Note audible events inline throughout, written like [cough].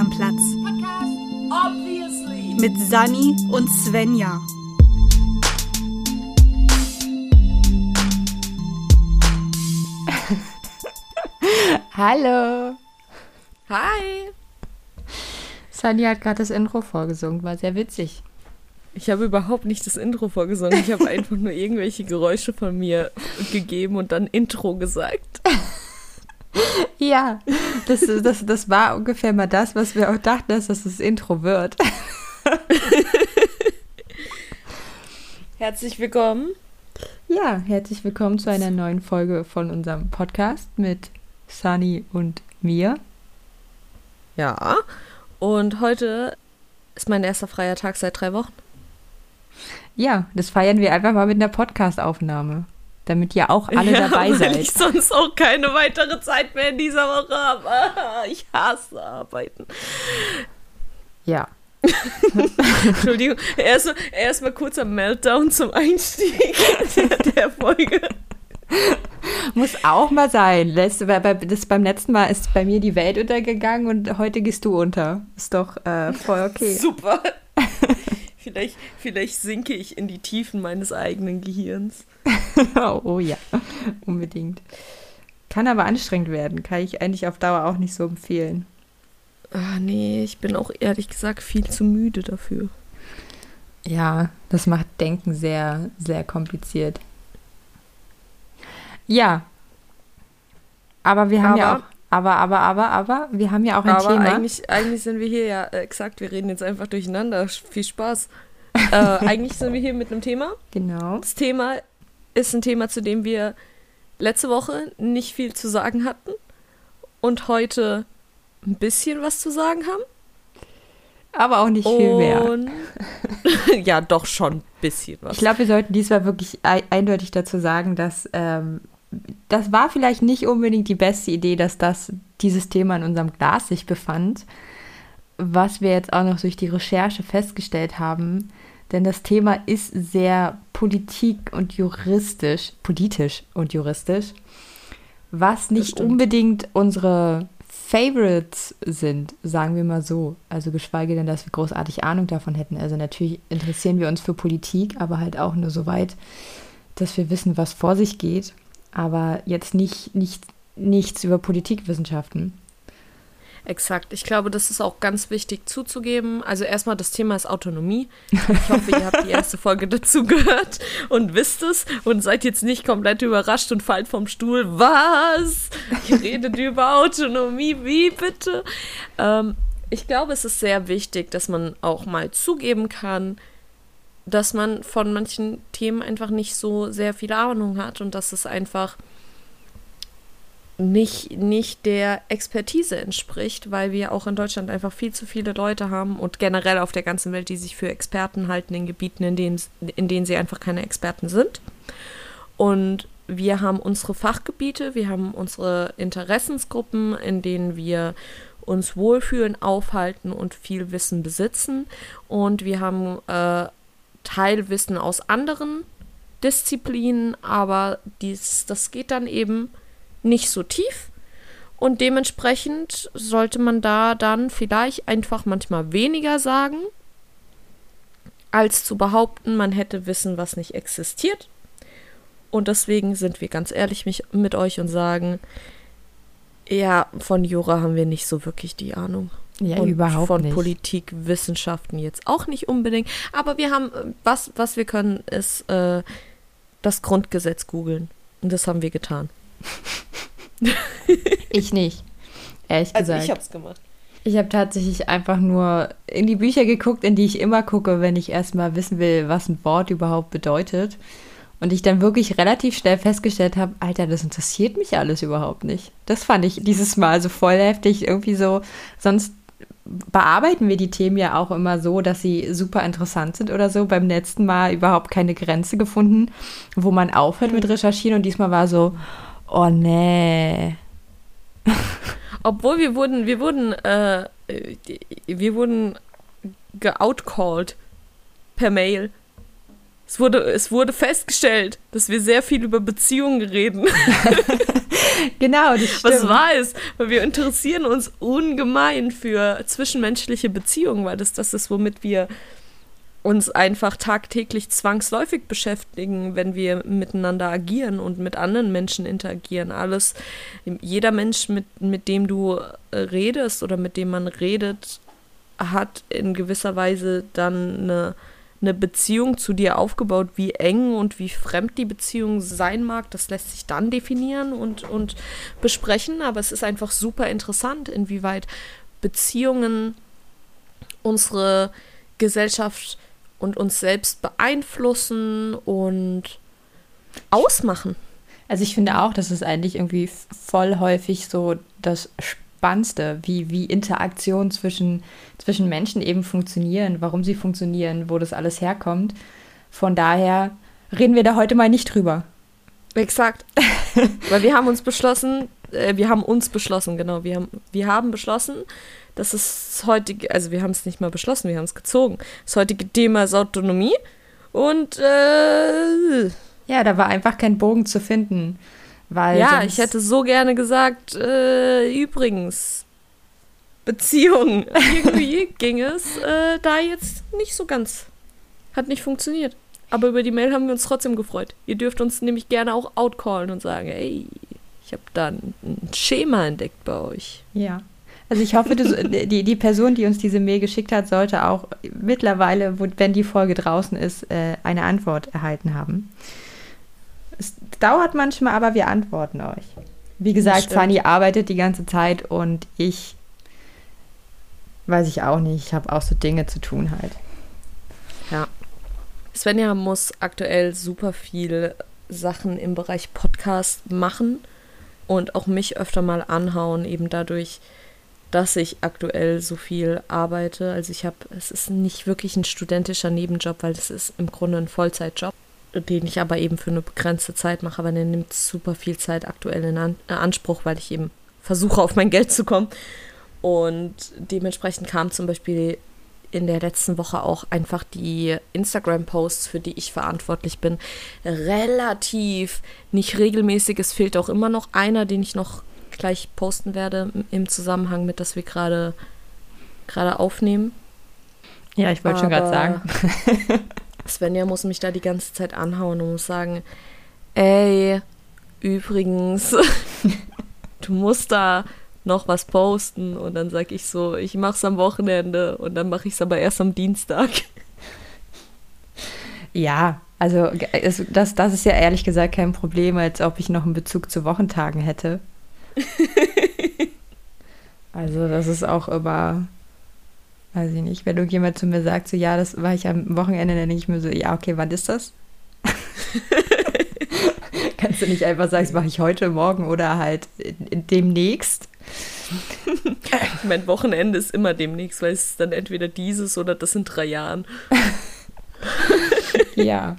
am Platz. Mit Sani und Svenja. [laughs] Hallo. Hi. Sunny hat gerade das Intro vorgesungen, war sehr witzig. Ich habe überhaupt nicht das Intro vorgesungen. Ich habe [laughs] einfach nur irgendwelche Geräusche von mir gegeben und dann Intro gesagt. [laughs] Ja, das, das, das war ungefähr mal das, was wir auch dachten, dass das das Intro wird. [laughs] Herzlich willkommen. Ja, herzlich willkommen zu einer neuen Folge von unserem Podcast mit Sunny und mir. Ja, und heute ist mein erster freier Tag seit drei Wochen. Ja, das feiern wir einfach mal mit einer Podcast-Aufnahme, damit ihr auch alle ja, dabei weil seid. ich sonst auch keine weitere Zeit mehr in dieser Woche habe. Ich hasse Arbeiten. Ja. [laughs] Entschuldigung, erstmal erst mal kurzer Meltdown zum Einstieg der, der Folge. Muss auch mal sein. Bei, das, beim letzten Mal ist bei mir die Welt untergegangen und heute gehst du unter. Ist doch äh, voll okay. Super. Vielleicht, vielleicht sinke ich in die Tiefen meines eigenen Gehirns. [laughs] oh, ja, unbedingt. Kann aber anstrengend werden. Kann ich eigentlich auf Dauer auch nicht so empfehlen. Ah, nee, ich bin auch ehrlich gesagt viel zu müde dafür. Ja, das macht Denken sehr, sehr kompliziert. Ja. Aber wir haben ja Aber- auch. Aber, aber, aber, aber, wir haben ja auch ein Aber Thema. eigentlich, eigentlich sind wir hier ja, äh, exakt, wir reden jetzt einfach durcheinander. Viel Spaß. äh, [laughs] eigentlich sind wir hier mit einem Thema. Genau. Das Thema ist ein Thema, zu dem wir letzte Woche nicht viel zu sagen hatten und heute ein bisschen was zu sagen haben. Aber auch nicht viel mehr. Und [laughs] ja, doch schon ein bisschen was. Ich glaube, wir sollten diesmal wirklich ei- eindeutig dazu sagen, dass ähm, das war vielleicht nicht unbedingt die beste Idee, dass das dieses Thema in unserem Glas sich befand, was wir jetzt auch noch durch die Recherche festgestellt haben. Denn das Thema ist sehr politik und juristisch, politisch und juristisch, was nicht unbedingt unsere Favorites sind, sagen wir mal so. Also geschweige denn, dass wir großartig Ahnung davon hätten. Also natürlich interessieren wir uns für Politik, aber halt auch nur so weit, dass wir wissen, was vor sich geht. Aber jetzt nicht, nicht nichts über Politikwissenschaften. Exakt. Ich glaube, das ist auch ganz wichtig zuzugeben. Also erstmal, das Thema ist Autonomie. Ich hoffe, ihr habt die erste Folge dazu gehört und wisst es und seid jetzt nicht komplett überrascht und fallt vom Stuhl. Was? Ihr redet über Autonomie, wie bitte? Ähm, ich glaube, es ist sehr wichtig, dass man auch mal zugeben kann, dass man von manchen Themen einfach nicht so sehr viel Ahnung hat und dass es einfach nicht, nicht der Expertise entspricht, weil wir auch in Deutschland einfach viel zu viele Leute haben und generell auf der ganzen Welt, die sich für Experten halten in Gebieten, in denen, in denen sie einfach keine Experten sind. Und wir haben unsere Fachgebiete, wir haben unsere Interessensgruppen, in denen wir uns wohlfühlen, aufhalten und viel Wissen besitzen. Und wir haben äh, Teilwissen aus anderen Disziplinen, aber dies, das geht dann eben nicht so tief. Und dementsprechend sollte man da dann vielleicht einfach manchmal weniger sagen, als zu behaupten, man hätte Wissen, was nicht existiert. Und deswegen sind wir ganz ehrlich mit euch und sagen, ja, von Jura haben wir nicht so wirklich die Ahnung. Ja, und überhaupt von nicht. Politik, Wissenschaften jetzt auch nicht unbedingt. Aber wir haben, äh, was, was wir können, ist äh, das Grundgesetz googeln. Und das haben wir getan. [laughs] Ich nicht, ehrlich gesagt. habe es gemacht. Ich habe tatsächlich einfach nur in die Bücher geguckt, in die ich immer gucke, wenn ich erstmal wissen will, was ein Wort überhaupt bedeutet. Und ich dann wirklich relativ schnell festgestellt habe, Alter, das interessiert mich alles überhaupt nicht. Das fand ich dieses Mal so voll heftig, irgendwie so. Sonst bearbeiten wir die Themen ja auch immer so, dass sie super interessant sind oder so. Beim letzten Mal überhaupt keine Grenze gefunden, wo man aufhört mit Recherchieren. Und diesmal war so, oh nee. [laughs] Obwohl wir wurden, wir wurden, äh, wir wurden geoutcalled per Mail. Es wurde, es wurde festgestellt, dass wir sehr viel über Beziehungen reden. [laughs] genau, das stimmt. Was wahr ist, weil wir interessieren uns ungemein für zwischenmenschliche Beziehungen, weil das das ist, womit wir uns einfach tagtäglich zwangsläufig beschäftigen, wenn wir miteinander agieren und mit anderen Menschen interagieren. Alles, jeder Mensch, mit, mit dem du äh, redest oder mit dem man redet, hat in gewisser Weise dann eine, eine Beziehung zu dir aufgebaut. Wie eng und wie fremd die Beziehung sein mag, das lässt sich dann definieren und, und besprechen. Aber es ist einfach super interessant, inwieweit Beziehungen unsere Gesellschaft und uns selbst beeinflussen und ausmachen. Also ich finde auch, das ist eigentlich irgendwie voll häufig so das Spannendste, wie, wie Interaktionen zwischen, zwischen Menschen eben funktionieren, warum sie funktionieren, wo das alles herkommt. Von daher reden wir da heute mal nicht drüber. Exakt. [laughs] Weil wir haben uns beschlossen, äh, wir haben uns beschlossen, genau, wir haben, wir haben beschlossen, das ist das heutige, also wir haben es nicht mal beschlossen, wir haben es gezogen. Das heutige Thema ist Autonomie und äh, ja, da war einfach kein Bogen zu finden. Weil ja, ich hätte so gerne gesagt, äh, übrigens, Beziehung. [laughs] Irgendwie ging es äh, da jetzt nicht so ganz. Hat nicht funktioniert. Aber über die Mail haben wir uns trotzdem gefreut. Ihr dürft uns nämlich gerne auch outcallen und sagen, ey, ich habe da ein, ein Schema entdeckt bei euch. Ja. Also ich hoffe, die, die Person, die uns diese Mail geschickt hat, sollte auch mittlerweile, wenn die Folge draußen ist, äh, eine Antwort erhalten haben. Es dauert manchmal, aber wir antworten euch. Wie gesagt, Fanny arbeitet die ganze Zeit und ich weiß ich auch nicht. Ich habe auch so Dinge zu tun halt. Ja. Svenja muss aktuell super viel Sachen im Bereich Podcast machen und auch mich öfter mal anhauen, eben dadurch, dass ich aktuell so viel arbeite. Also ich habe, es ist nicht wirklich ein studentischer Nebenjob, weil es ist im Grunde ein Vollzeitjob, den ich aber eben für eine begrenzte Zeit mache, aber der nimmt super viel Zeit aktuell in An äh, Anspruch, weil ich eben versuche, auf mein Geld zu kommen. Und dementsprechend kam zum Beispiel in der letzten Woche auch einfach die Instagram-Posts, für die ich verantwortlich bin, relativ nicht regelmäßig. Es fehlt auch immer noch einer, den ich noch gleich posten werde im Zusammenhang mit, dass wir gerade gerade aufnehmen. Ja, ich wollte schon gerade sagen. [laughs] Svenja muss mich da die ganze Zeit anhauen und muss sagen, ey, übrigens, [laughs] du musst da noch was posten und dann sage ich so, ich mach's am Wochenende und dann mache ich es aber erst am Dienstag. Ja, also es, das, das ist ja ehrlich gesagt kein Problem, als ob ich noch einen Bezug zu Wochentagen hätte. [laughs] also das ist auch immer, weiß ich nicht, wenn irgendjemand zu mir sagt, so ja, das war ich am Wochenende, dann denke ich mir so, ja, okay, wann ist das? [laughs] Kannst du nicht einfach sagen, das mache ich heute, morgen oder halt demnächst? mein Wochenende ist immer demnächst, weil es dann entweder dieses oder das in drei Jahren. [laughs] ja.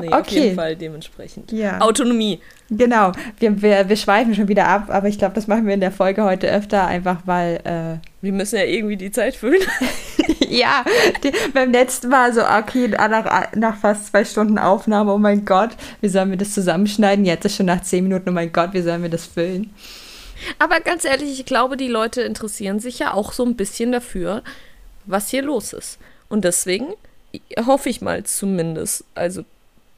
Nee, okay. auf jeden Fall dementsprechend. Ja. Autonomie. Genau, wir, wir, wir schweifen schon wieder ab, aber ich glaube, das machen wir in der Folge heute öfter, einfach weil. Äh, wir müssen ja irgendwie die Zeit füllen. [laughs] ja, die, beim letzten Mal so, okay, nach, nach fast zwei Stunden Aufnahme, oh mein Gott, wie sollen wir das zusammenschneiden? Jetzt ist schon nach zehn Minuten, oh mein Gott, wie sollen wir das füllen? Aber ganz ehrlich, ich glaube, die Leute interessieren sich ja auch so ein bisschen dafür, was hier los ist. Und deswegen hoffe ich mal zumindest. Also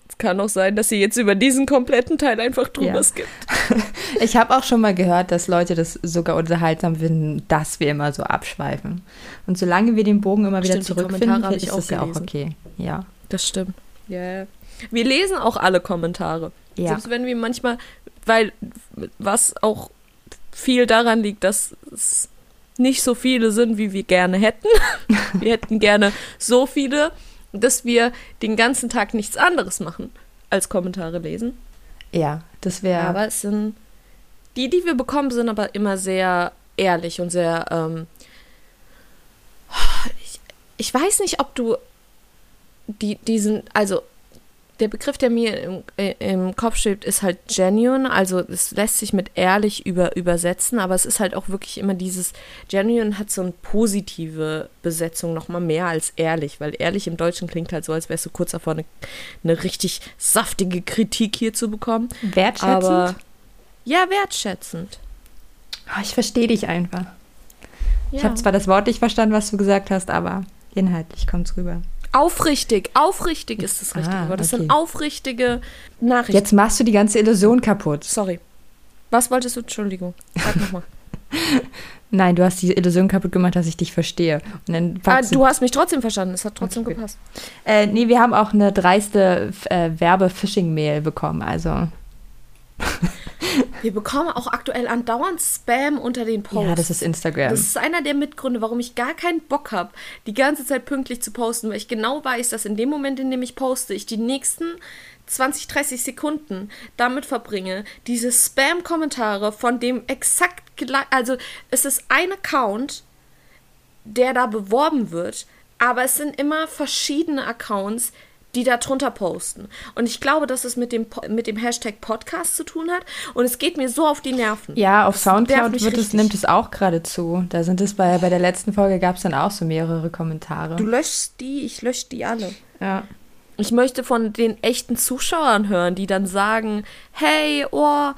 es kann auch sein, dass sie jetzt über diesen kompletten Teil einfach drüber ja. skippt. [laughs] Ich habe auch schon mal gehört, dass Leute das sogar unterhaltsam finden, dass wir immer so abschweifen. Und solange wir den Bogen immer wieder zurückfinden, ist das ja auch okay. Ja. Das stimmt. Ja. Yeah. Wir lesen auch alle Kommentare. Ja. Selbst wenn wir manchmal, weil was auch viel daran liegt, dass es nicht so viele sind, wie wir gerne hätten. [laughs] wir hätten gerne so viele, dass wir den ganzen Tag nichts anderes machen als Kommentare lesen. Ja, das wäre. Aber es sind. Die, die wir bekommen, sind aber immer sehr ehrlich und sehr. Ähm, ich, ich weiß nicht, ob du die, diesen. Also, der Begriff, der mir im, äh, im Kopf steht, ist halt genuine. Also es lässt sich mit ehrlich über, übersetzen, aber es ist halt auch wirklich immer dieses, genuine hat so eine positive Besetzung nochmal mehr als ehrlich, weil ehrlich im Deutschen klingt halt so, als wärst du kurz davor, eine, eine richtig saftige Kritik hier zu bekommen. Wertschätzend? Aber Ja, wertschätzend. Oh, ich verstehe dich einfach. Ja. Ich habe zwar das Wort nicht verstanden, was du gesagt hast, aber inhaltlich kommt es rüber. Aufrichtig, aufrichtig ist das richtige Ah, Wort. Das okay. sind aufrichtige Nachrichten. Jetzt machst du die ganze Illusion kaputt. Sorry. Was wolltest du? Entschuldigung. Sag nochmal. [laughs] Nein, du hast die Illusion kaputt gemacht, dass ich dich verstehe. Und dann ah, du hast mich trotzdem verstanden. Es hat trotzdem Okay, gepasst. Äh, nee, wir haben auch eine dreiste äh, Werbe-Phishing-Mail bekommen. Also, Wir bekommen auch aktuell andauernd Spam unter den Posts. ja, das ist Instagram. Das ist einer der Mitgründe, warum ich gar keinen Bock habe, die ganze Zeit pünktlich zu posten, weil ich genau weiß, dass in dem Moment, in dem ich poste, ich die nächsten 20, 30 Sekunden damit verbringe, diese Spam-Kommentare von dem exakt gleich, also es ist ein Account, der da beworben wird, aber es sind immer verschiedene Accounts, die da drunter posten. Und ich glaube, dass es mit dem, mit dem Hashtag Podcast zu tun hat. Und es geht mir so auf die Nerven. ja, auf Das Soundcloud wird es, nimmt es auch gerade zu. Da sind es bei, bei der letzten Folge gab es dann auch so mehrere Kommentare. Du löschst die, ich lösche die alle. ja. Ich möchte von den echten Zuschauern hören, die dann sagen, hey, oh,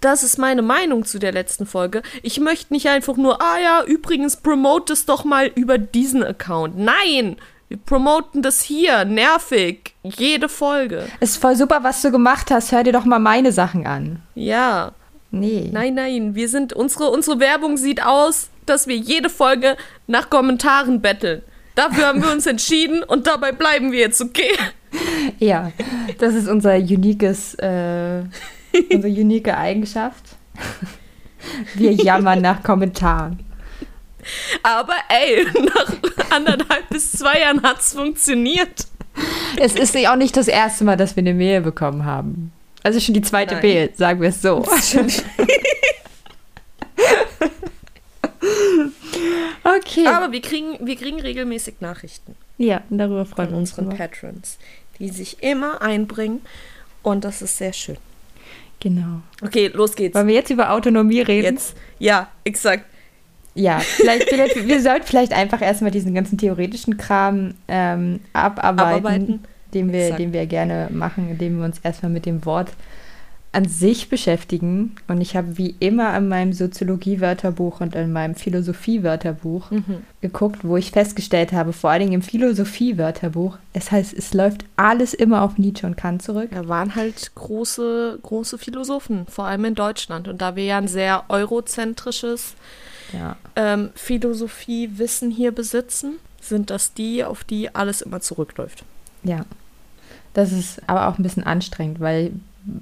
das ist meine Meinung zu der letzten Folge. Ich möchte nicht einfach nur, ah ja, übrigens, promote es doch mal über diesen Account. Nein, wir promoten das hier, nervig, jede Folge. Ist voll super, was du gemacht hast. Hör dir doch mal meine Sachen an. Ja, Nee. nein, nein, wir sind, unsere, unsere Werbung sieht aus, dass wir jede Folge nach Kommentaren betteln. Dafür haben wir uns [laughs] entschieden und dabei bleiben wir jetzt, okay? Ja, das ist unser uniques, äh, unsere unique Eigenschaft. Wir jammern nach Kommentaren. Aber ey, [laughs] nach [laughs] anderthalb bis zwei Jahren hat es funktioniert. Es ist ja auch nicht das erste Mal, dass wir eine Mail bekommen haben. Also schon die zweite Nein. Mail, sagen wir es so. [laughs] Okay. Aber wir kriegen, wir kriegen regelmäßig Nachrichten ja, darüber von freuen wir uns. unseren drüber. Patrons, die sich immer einbringen. Und das ist sehr schön. Genau. Okay, los geht's. Wollen wir jetzt über Autonomie reden? Jetzt. Ja, exakt. Ja, vielleicht, vielleicht, wir sollten vielleicht einfach erstmal diesen ganzen theoretischen Kram ähm, abarbeiten, Abarbeiten. Den, wir, Exakt. den wir gerne machen, indem wir uns erstmal mit dem Wort an sich beschäftigen. Und ich habe wie immer in meinem Soziologie-Wörterbuch und in meinem Philosophie-Wörterbuch Mhm. geguckt, wo ich festgestellt habe, vor allen Dingen im Philosophie-Wörterbuch, es heißt, es läuft alles immer auf Nietzsche und Kant zurück. Da waren halt große, große Philosophen, vor allem in Deutschland. Und da wir ja ein sehr eurozentrisches Ja. ähm, Philosophiewissen hier besitzen, sind das die, auf die alles immer zurückläuft. Ja. Das ist aber auch ein bisschen anstrengend, weil,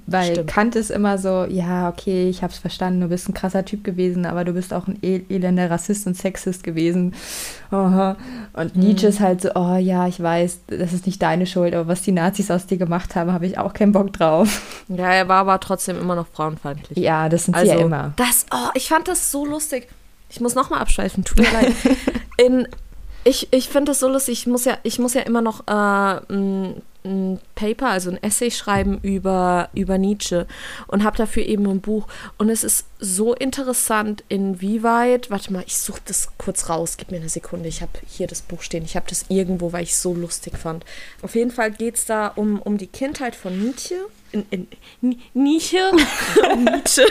weil Stimmt. Kant ist immer so, ja, okay, ich hab's verstanden, du bist ein krasser Typ gewesen, aber du bist auch ein el elender Rassist und Sexist gewesen. Aha. Und Nietzsche ist halt so, oh ja, ich weiß, das ist nicht deine Schuld, aber was die Nazis aus dir gemacht haben, habe ich auch keinen Bock drauf. Ja, er war aber trotzdem immer noch frauenfeindlich. Ja, das sind Also, sie ja immer. Das, oh, ich fand das so lustig. Ich muss nochmal abschweifen, tut mir leid. [laughs] In, ich ich finde das so lustig. Ich muss ja, ich muss ja immer noch äh, ein, ein Paper, also ein Essay schreiben über, über Nietzsche und habe dafür eben ein Buch. Und es ist so interessant, inwieweit. Warte mal, ich suche das kurz raus. Gib mir eine Sekunde. Ich habe hier das Buch stehen. Ich habe das irgendwo, weil ich es so lustig fand. Auf jeden Fall geht es da um, um die Kindheit von Nietzsche. In, in, Ni- Nietzsche. [laughs] Nietzsche.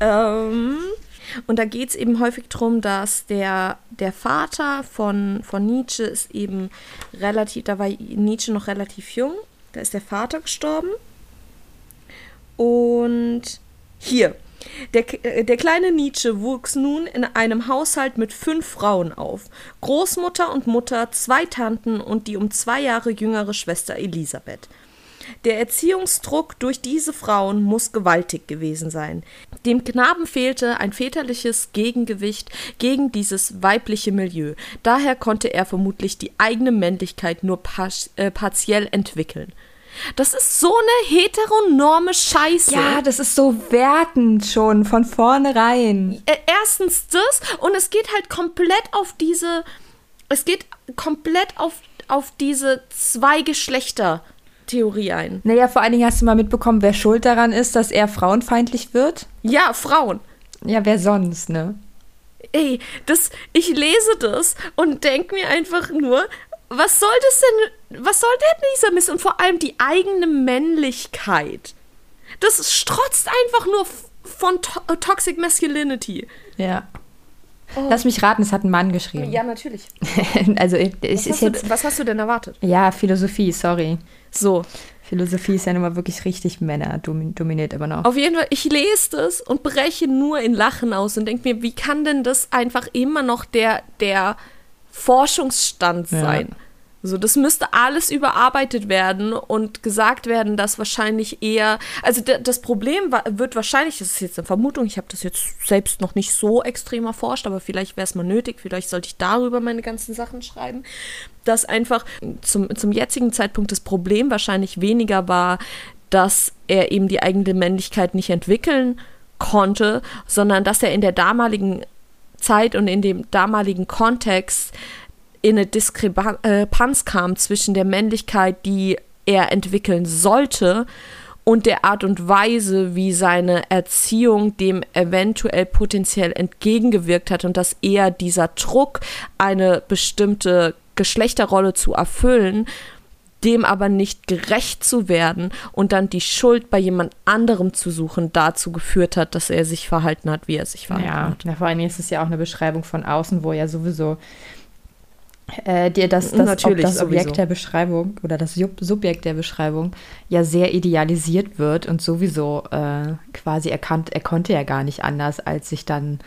ähm, und da geht es eben häufig darum, dass der, der Vater von, von Nietzsche ist eben relativ, da war Nietzsche noch relativ jung, da ist der Vater gestorben. Und hier, der, äh, der kleine Nietzsche wuchs nun in einem Haushalt mit fünf Frauen auf. Großmutter und Mutter, zwei Tanten und die um zwei Jahre jüngere Schwester Elisabeth. Der Erziehungsdruck durch diese Frauen muss gewaltig gewesen sein. Dem Knaben fehlte ein väterliches Gegengewicht gegen dieses weibliche Milieu. Daher konnte er vermutlich die eigene Männlichkeit nur pas äh, partiell entwickeln. Das ist so eine heteronorme Scheiße. Ja, das ist so wertend schon von vornherein. Äh, erstens das und es geht halt komplett auf diese, es geht komplett auf, auf diese zwei Geschlechter Theorie ein. Naja, vor allen Dingen hast du mal mitbekommen, wer schuld daran ist, dass er frauenfeindlich wird? Ja, Frauen. Ja, wer sonst, ne? Ey, das, ich lese das und denke mir einfach nur, was soll das denn, was soll denn dieser Mist? Und vor allem die eigene Männlichkeit. Das strotzt einfach nur von to äh, Toxic Masculinity. Ja. Oh. Lass mich raten, es hat ein Mann geschrieben. Ja, natürlich. [laughs] also es was ist jetzt. Du, was hast du denn erwartet? Ja, Philosophie, sorry. So. Philosophie ist ja nun mal wirklich richtig Männer dominiert immer noch. Auf jeden Fall, ich lese das und breche nur in Lachen aus und denke mir, wie kann denn das einfach immer noch der, der Forschungsstand sein? Ja. So, das müsste alles überarbeitet werden und gesagt werden, dass wahrscheinlich eher, also das Problem wird wahrscheinlich, das ist jetzt eine Vermutung, ich habe das jetzt selbst noch nicht so extrem erforscht, aber vielleicht wäre es mal nötig, vielleicht sollte ich darüber meine ganzen Sachen schreiben, dass einfach zum, zum jetzigen Zeitpunkt das Problem wahrscheinlich weniger war, dass er eben die eigene Männlichkeit nicht entwickeln konnte, sondern dass er in der damaligen Zeit und in dem damaligen Kontext in eine Diskrepanz kam zwischen der Männlichkeit, die er entwickeln sollte, und der Art und Weise, wie seine Erziehung dem eventuell potenziell entgegengewirkt hat und dass eher dieser Druck, eine bestimmte Geschlechterrolle zu erfüllen, dem aber nicht gerecht zu werden und dann die Schuld bei jemand anderem zu suchen, dazu geführt hat, dass er sich verhalten hat, wie er sich verhalten ja, hat. Ja, vor allem ist es ja auch eine Beschreibung von außen, wo ja sowieso äh, dir das, das, Natürlich, das Objekt sowieso. der Beschreibung oder das Subjekt der Beschreibung ja sehr idealisiert wird und sowieso äh, quasi erkannt, er konnte ja gar nicht anders, als sich dann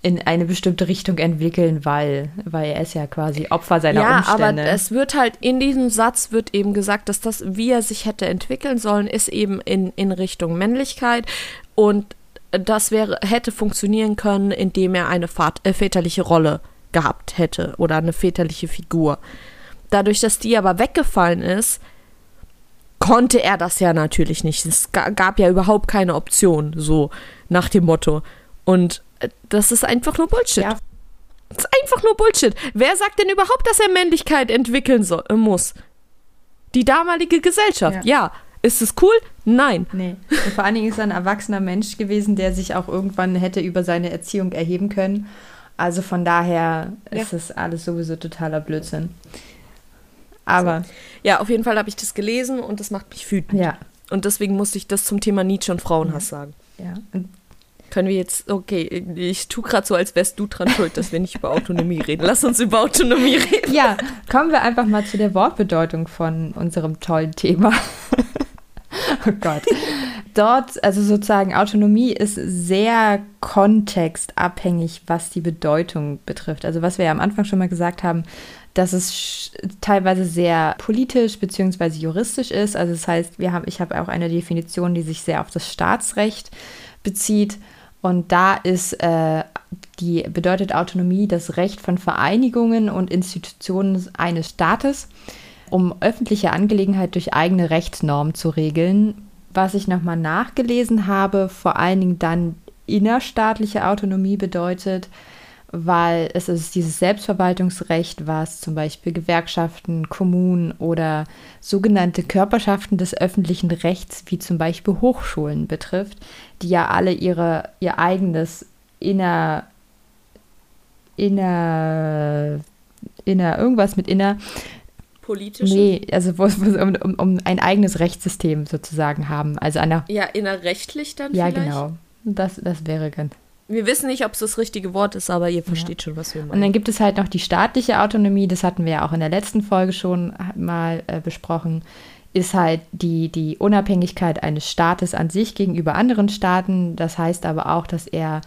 in eine bestimmte Richtung entwickeln, weil, weil er ist ja quasi Opfer seiner ja, Umstände. aber es wird halt in diesem Satz wird eben gesagt, dass das, wie er sich hätte entwickeln sollen, ist eben in, in Richtung Männlichkeit und das wäre, hätte funktionieren können, indem er eine äh, väterliche Rolle gehabt hätte oder eine väterliche Figur. Dadurch, dass die aber weggefallen ist, konnte er das ja natürlich nicht. Es gab ja überhaupt keine Option, so nach dem Motto. Und äh, das ist einfach nur Bullshit. Ja. Das ist einfach nur Bullshit. Wer sagt denn überhaupt, dass er Männlichkeit entwickeln soll, äh, muss? Die damalige Gesellschaft, ja. ja. Ist es cool? Nein. Nee. Und vor allen Dingen ist er ein erwachsener Mensch gewesen, der sich auch irgendwann hätte über seine Erziehung erheben können also von daher ja. ist es alles sowieso totaler Blödsinn. Aber. So. Ja, auf jeden Fall habe ich das gelesen und das macht mich wütend. Ja. Und deswegen musste ich das zum Thema Nietzsche und Frauenhass ja. sagen. Ja. Können wir jetzt, okay, ich tue gerade so, als wärst du dran schuld, dass wir nicht über Autonomie reden. Lass uns über Autonomie reden. Ja, kommen wir einfach mal zu der Wortbedeutung von unserem tollen Thema. [laughs] oh Gott dort, also sozusagen Autonomie ist sehr kontextabhängig, was die Bedeutung betrifft. Also was wir ja am Anfang schon mal gesagt haben, dass es teilweise sehr politisch bzw. juristisch ist. Also das heißt, wir haben, ich habe auch eine Definition, die sich sehr auf das Staatsrecht bezieht. Und da ist äh, die bedeutet Autonomie das Recht von Vereinigungen und Institutionen eines Staates, um öffentliche Angelegenheit durch eigene Rechtsnormen zu regeln, was ich nochmal nachgelesen habe, vor allen Dingen dann innerstaatliche Autonomie bedeutet, weil es ist dieses Selbstverwaltungsrecht, was zum Beispiel Gewerkschaften, Kommunen oder sogenannte Körperschaften des öffentlichen Rechts, wie zum Beispiel Hochschulen betrifft, die ja alle ihre, ihr eigenes inner, inner, inner, irgendwas mit inner politische? Nee, also wo, wo um, um, um, ein eigenes Rechtssystem sozusagen haben. Also einer. Ja, innerrechtlich dann ja, vielleicht? Ja, genau. Das, das wäre ganz. Wir wissen nicht, ob es das richtige Wort ist, aber ihr versteht ja. schon, was wir meinen. Und dann gibt es halt noch die staatliche Autonomie, das hatten wir ja auch in der letzten Folge schon mal äh, besprochen, ist halt die, die Unabhängigkeit eines Staates an sich gegenüber anderen Staaten. Das heißt aber auch, dass er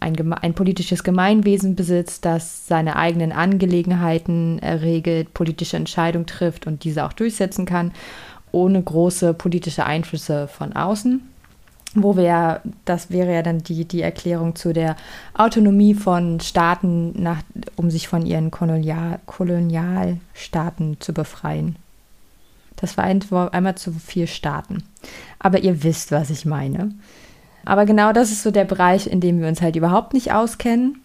ein, ein politisches Gemeinwesen besitzt, das seine eigenen Angelegenheiten regelt, politische Entscheidungen trifft und diese auch durchsetzen kann, ohne große politische Einflüsse von außen. Wo wir das wäre ja dann die, die Erklärung zu der Autonomie von Staaten, nach, um sich von ihren Kolonial, Kolonialstaaten zu befreien. Das war einmal zu vier Staaten. Aber ihr wisst, was ich meine. Aber genau das ist so der Bereich, in dem wir uns halt überhaupt nicht auskennen.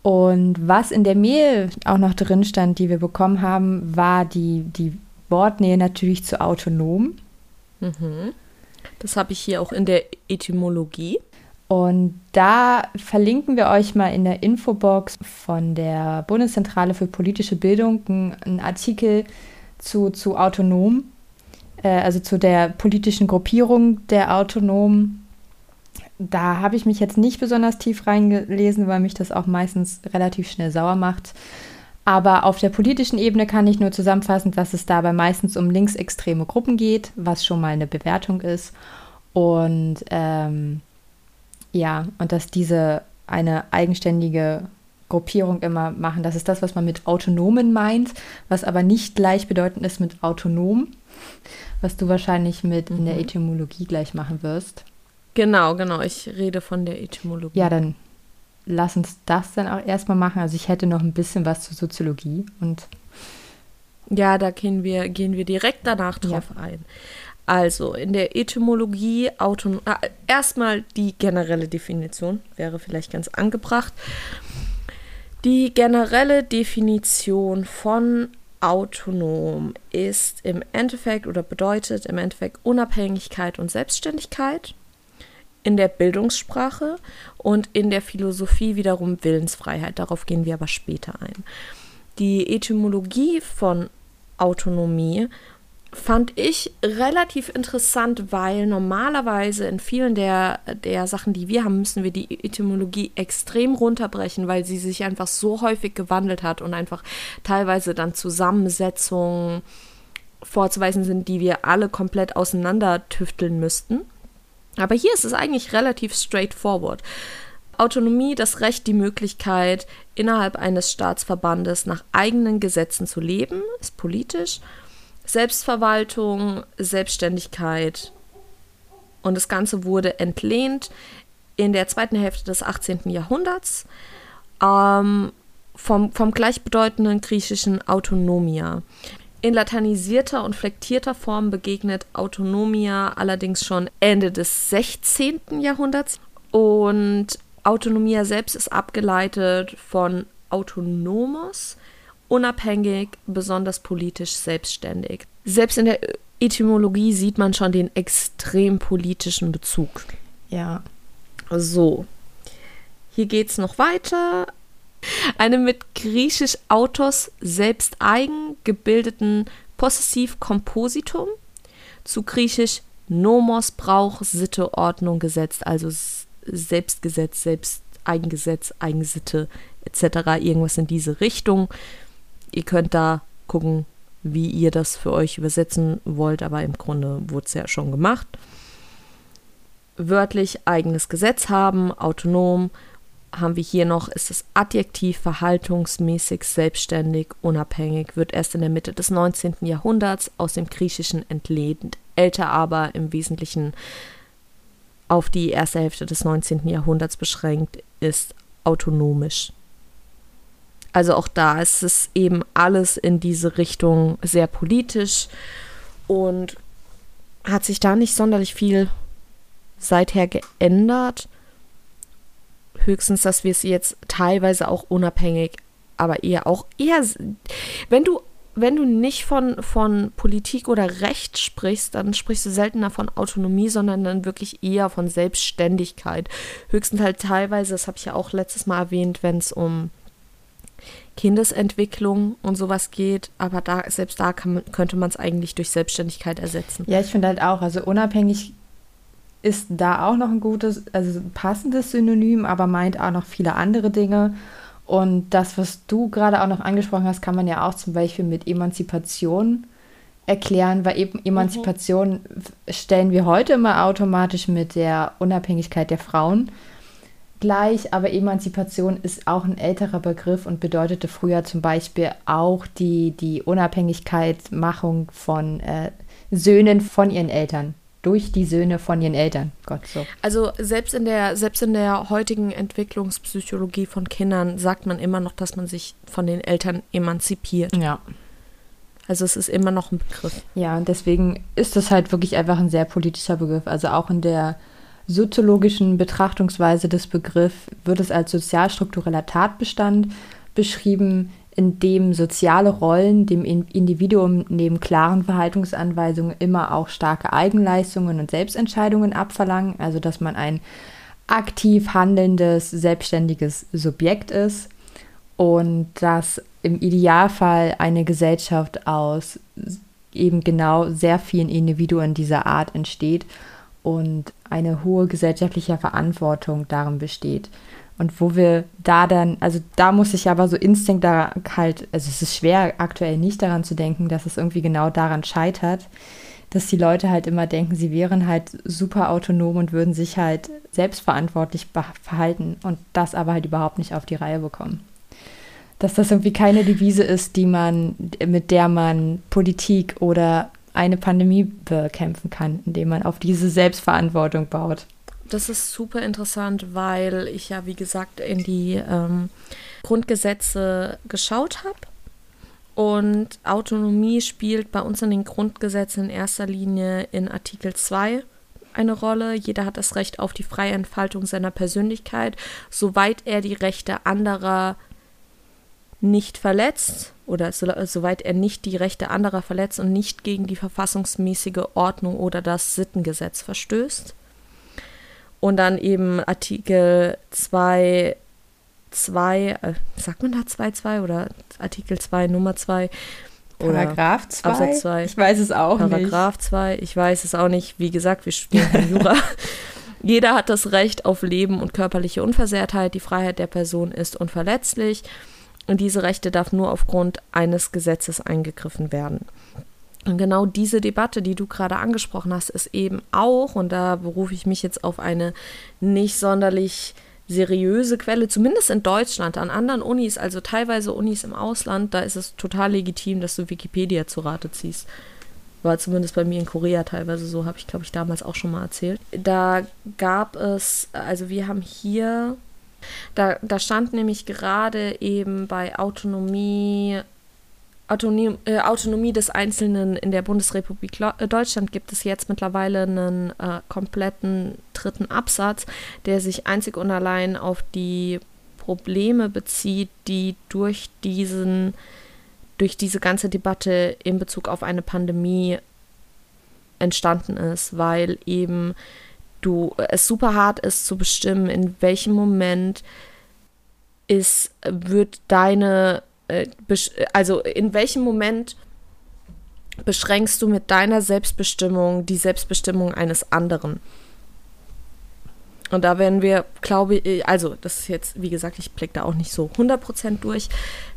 Und was in der Mail auch noch drin stand, die wir bekommen haben, war die, die Wortnähe natürlich zu autonom. Mhm. Das habe ich hier auch in der Etymologie. Und da verlinken wir euch mal in der Infobox von der Bundeszentrale für politische Bildung einen Artikel zu, zu autonom äh, also zu der politischen Gruppierung der Autonomen. Da habe ich mich jetzt nicht besonders tief reingelesen, weil mich das auch meistens relativ schnell sauer macht. Aber auf der politischen Ebene kann ich nur zusammenfassen, dass es dabei meistens um linksextreme Gruppen geht, was schon mal eine Bewertung ist. Und ähm, ja, und dass diese eine eigenständige Gruppierung immer machen. Das ist das, was man mit Autonomen meint, was aber nicht gleichbedeutend ist mit autonom, was du wahrscheinlich mit mhm. in der mhm. Etymologie gleich machen wirst. Genau, genau. Ich rede von der Etymologie. Ja, dann lass uns das dann auch erstmal machen. Also ich hätte noch ein bisschen was zur Soziologie und ja, da gehen wir, gehen wir direkt danach drauf ja. ein. Also in der Etymologie autonom äh, erstmal die generelle Definition wäre vielleicht ganz angebracht. Die generelle Definition von autonom ist im Endeffekt oder bedeutet im Endeffekt Unabhängigkeit und Selbstständigkeit in der Bildungssprache und in der Philosophie wiederum Willensfreiheit. Darauf gehen wir aber später ein. Die Etymologie von Autonomie fand ich relativ interessant, weil normalerweise in vielen der, der Sachen, die wir haben, müssen wir die Etymologie extrem runterbrechen, weil sie sich einfach so häufig gewandelt hat und einfach teilweise dann Zusammensetzungen vorzuweisen sind, die wir alle komplett auseinander tüfteln müssten. Aber hier ist es eigentlich relativ straightforward. Autonomie, das Recht, die Möglichkeit, innerhalb eines Staatsverbandes nach eigenen Gesetzen zu leben, ist politisch. Selbstverwaltung, Selbstständigkeit. Und das Ganze wurde entlehnt in der zweiten Hälfte des 18. Jahrhunderts ähm, vom, vom gleichbedeutenden griechischen Autonomia. In latinisierter und flektierter Form begegnet Autonomia allerdings schon Ende des 16. Jahrhunderts. Und Autonomia selbst ist abgeleitet von Autonomos, unabhängig, besonders politisch selbstständig. Selbst in der Etymologie sieht man schon den extrem politischen Bezug. Ja. So. Hier geht es noch weiter. Eine mit griechisch Autos selbst eigen gebildeten Possessiv-Kompositum zu griechisch Nomos Brauch, Sitte, Ordnung, Gesetz, also Selbstgesetz, selbst Eigengesetz, Eigensitte etc. Irgendwas in diese Richtung. Ihr könnt da gucken, wie ihr das für euch übersetzen wollt, aber im Grunde wurde es ja schon gemacht. Wörtlich eigenes Gesetz haben, autonom, haben wir hier noch, ist das Adjektiv verhaltungsmäßig selbstständig, unabhängig, wird erst in der Mitte des 19. Jahrhunderts aus dem Griechischen entlehnt, älter aber im Wesentlichen auf die erste Hälfte des 19. Jahrhunderts beschränkt, ist autonomisch. Also auch da ist es eben alles in diese Richtung sehr politisch und hat sich da nicht sonderlich viel seither geändert höchstens, dass wir es jetzt teilweise auch unabhängig, aber eher auch eher, wenn du wenn du nicht von, von Politik oder Recht sprichst, dann sprichst du seltener von Autonomie, sondern dann wirklich eher von Selbstständigkeit. Höchstens halt teilweise, das habe ich ja auch letztes Mal erwähnt, wenn es um Kindesentwicklung und sowas geht, aber da, selbst da kann, könnte man es eigentlich durch Selbstständigkeit ersetzen. Ja, ich finde halt auch, also unabhängig ist da auch noch ein gutes, also passendes Synonym, aber meint auch noch viele andere Dinge. Und das, was du gerade auch noch angesprochen hast, kann man ja auch zum Beispiel mit Emanzipation erklären, weil eben Emanzipation mhm. stellen wir heute immer automatisch mit der Unabhängigkeit der Frauen gleich, aber Emanzipation ist auch ein älterer Begriff und bedeutete früher zum Beispiel auch die, die Unabhängigkeitsmachung von äh, Söhnen von ihren Eltern durch die Söhne von ihren Eltern. Gott so. Also selbst in der selbst in der heutigen Entwicklungspsychologie von Kindern sagt man immer noch, dass man sich von den Eltern emanzipiert. Ja. Also es ist immer noch ein Begriff. Ja, und deswegen ist das halt wirklich einfach ein sehr politischer Begriff. Also auch in der soziologischen Betrachtungsweise des Begriffs wird es als sozialstruktureller Tatbestand beschrieben, in dem soziale Rollen dem Individuum neben klaren Verhaltungsanweisungen immer auch starke Eigenleistungen und Selbstentscheidungen abverlangen, also dass man ein aktiv handelndes, selbstständiges Subjekt ist und dass im Idealfall eine Gesellschaft aus eben genau sehr vielen Individuen dieser Art entsteht und eine hohe gesellschaftliche Verantwortung darin besteht. Und wo wir da dann, also da muss ich aber so Instinkt da halt, also es ist schwer aktuell nicht daran zu denken, dass es irgendwie genau daran scheitert, dass die Leute halt immer denken, sie wären halt super autonom und würden sich halt selbstverantwortlich verhalten und das aber halt überhaupt nicht auf die Reihe bekommen. Dass das irgendwie keine Devise ist, die man, mit der man Politik oder eine Pandemie bekämpfen kann, indem man auf diese Selbstverantwortung baut. Das ist super interessant, weil ich ja, wie gesagt, in die ähm, Grundgesetze geschaut habe. Und Autonomie spielt bei uns in den Grundgesetzen in erster Linie in Artikel 2 eine Rolle. Jeder hat das Recht auf die freie Entfaltung seiner Persönlichkeit, soweit er die Rechte anderer nicht verletzt oder so, soweit er nicht die Rechte anderer verletzt und nicht gegen die verfassungsmäßige Ordnung oder das Sittengesetz verstößt. Und dann eben Artikel 2, 2, äh, sagt man da 2, 2 oder Artikel 2, Nummer 2? Paragraph 2? Absatz 2. Ich weiß es auch Paragraph nicht. Paragraph 2, ich weiß es auch nicht. Wie gesagt, wir studieren Jura. [laughs] Jeder hat das Recht auf Leben und körperliche Unversehrtheit. Die Freiheit der Person ist unverletzlich. Und diese Rechte darf nur aufgrund eines Gesetzes eingegriffen werden. Und genau diese Debatte, die du gerade angesprochen hast, ist eben auch, und da berufe ich mich jetzt auf eine nicht sonderlich seriöse Quelle, zumindest in Deutschland, an anderen Unis, also teilweise Unis im Ausland, da ist es total legitim, dass du Wikipedia zu Rate ziehst. War zumindest bei mir in Korea teilweise so, habe ich, glaube ich, damals auch schon mal erzählt. Da gab es, also wir haben hier, da, da stand nämlich gerade eben bei Autonomie Autonomie, äh, Autonomie des Einzelnen in der Bundesrepublik äh, Deutschland gibt es jetzt mittlerweile einen äh, kompletten dritten Absatz, der sich einzig und allein auf die Probleme bezieht, die durch diesen durch diese ganze Debatte in Bezug auf eine Pandemie entstanden ist, weil eben du es super hart ist zu bestimmen, in welchem Moment ist wird deine äh, also in welchem Moment beschränkst du mit deiner Selbstbestimmung die Selbstbestimmung eines anderen? Und da werden wir, glaube ich, also das ist jetzt, wie gesagt, ich blicke da auch nicht so 100% durch,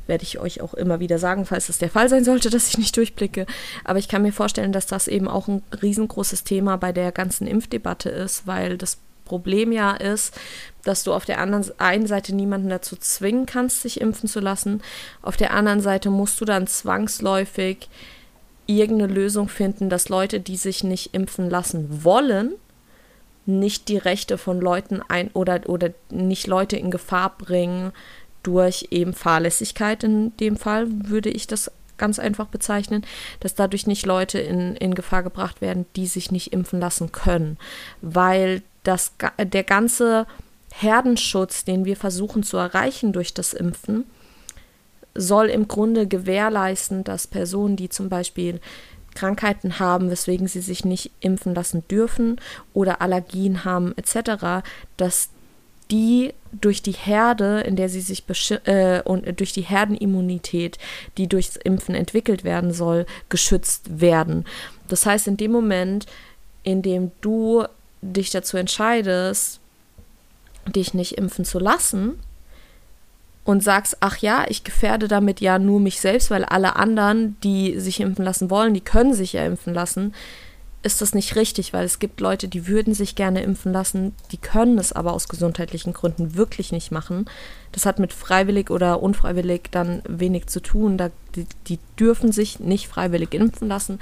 werde ich euch auch immer wieder sagen, falls es der Fall sein sollte, [laughs] dass ich nicht durchblicke. Aber ich kann mir vorstellen, dass das eben auch ein riesengroßes Thema bei der ganzen Impfdebatte ist, weil das Problem ja ist, dass du auf der anderen einen Seite niemanden dazu zwingen kannst, sich impfen zu lassen. Auf der anderen Seite musst du dann zwangsläufig irgendeine Lösung finden, dass Leute, die sich nicht impfen lassen wollen, nicht die Rechte von Leuten ein oder, oder nicht Leute in Gefahr bringen durch eben Fahrlässigkeit in dem Fall, würde ich das ganz einfach bezeichnen, dass dadurch nicht Leute in, in Gefahr gebracht werden, die sich nicht impfen lassen können. Weil das, der ganze Herdenschutz, den wir versuchen zu erreichen durch das Impfen, soll im Grunde gewährleisten, dass Personen, die zum Beispiel Krankheiten haben, weswegen sie sich nicht impfen lassen dürfen oder Allergien haben etc., dass die durch die Herde, in der sie sich äh, und durch die Herdenimmunität, die durchs Impfen entwickelt werden soll, geschützt werden. Das heißt, in dem Moment, in dem du dich dazu entscheidest, dich nicht impfen zu lassen und sagst, ach ja, ich gefährde damit ja nur mich selbst, weil alle anderen, die sich impfen lassen wollen, die können sich ja impfen lassen, ist das nicht richtig, weil es gibt Leute, die würden sich gerne impfen lassen, die können es aber aus gesundheitlichen Gründen wirklich nicht machen. Das hat mit freiwillig oder unfreiwillig dann wenig zu tun. Da, die, die dürfen sich nicht freiwillig impfen lassen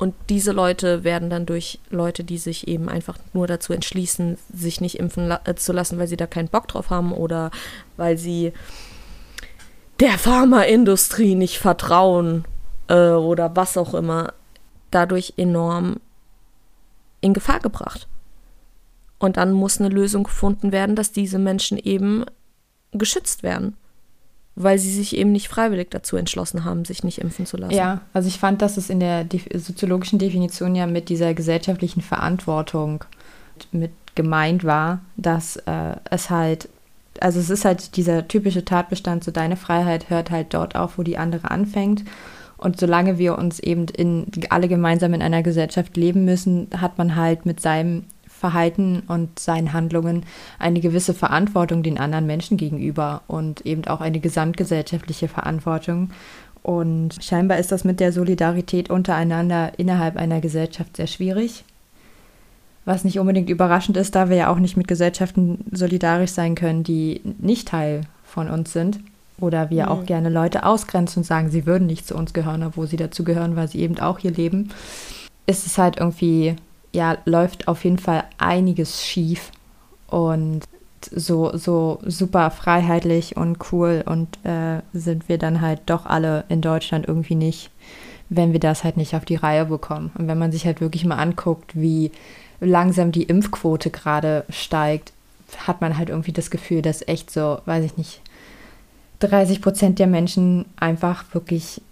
und diese Leute werden dann durch Leute, die sich eben einfach nur dazu entschließen, sich nicht impfen la äh, zu lassen, weil sie da keinen Bock drauf haben oder weil sie der Pharmaindustrie nicht vertrauen äh, oder was auch immer, dadurch enorm in Gefahr gebracht. Und dann muss eine Lösung gefunden werden, dass diese Menschen eben geschützt werden weil sie sich eben nicht freiwillig dazu entschlossen haben, sich nicht impfen zu lassen. Ja, also ich fand, dass es in der soziologischen Definition ja mit dieser gesellschaftlichen Verantwortung mit gemeint war, dass äh, es halt, also es ist halt dieser typische Tatbestand, so deine Freiheit hört halt dort auf, wo die andere anfängt. Und solange wir uns eben in alle gemeinsam in einer Gesellschaft leben müssen, hat man halt mit seinem Verhalten und seinen Handlungen eine gewisse Verantwortung den anderen Menschen gegenüber und eben auch eine gesamtgesellschaftliche Verantwortung. Und scheinbar ist das mit der Solidarität untereinander innerhalb einer Gesellschaft sehr schwierig. Was nicht unbedingt überraschend ist, da wir ja auch nicht mit Gesellschaften solidarisch sein können, die nicht Teil von uns sind. Oder wir mhm. auch gerne Leute ausgrenzen und sagen, sie würden nicht zu uns gehören, obwohl sie dazu gehören, weil sie eben auch hier leben. Ist es halt irgendwie, ja, läuft auf jeden Fall einiges schief. Und so, so super freiheitlich und cool und äh, sind wir dann halt doch alle in Deutschland irgendwie nicht, wenn wir das halt nicht auf die Reihe bekommen. Und wenn man sich halt wirklich mal anguckt, wie langsam die Impfquote gerade steigt, hat man halt irgendwie das Gefühl, dass echt so, weiß ich nicht, 30 Prozent der Menschen einfach wirklich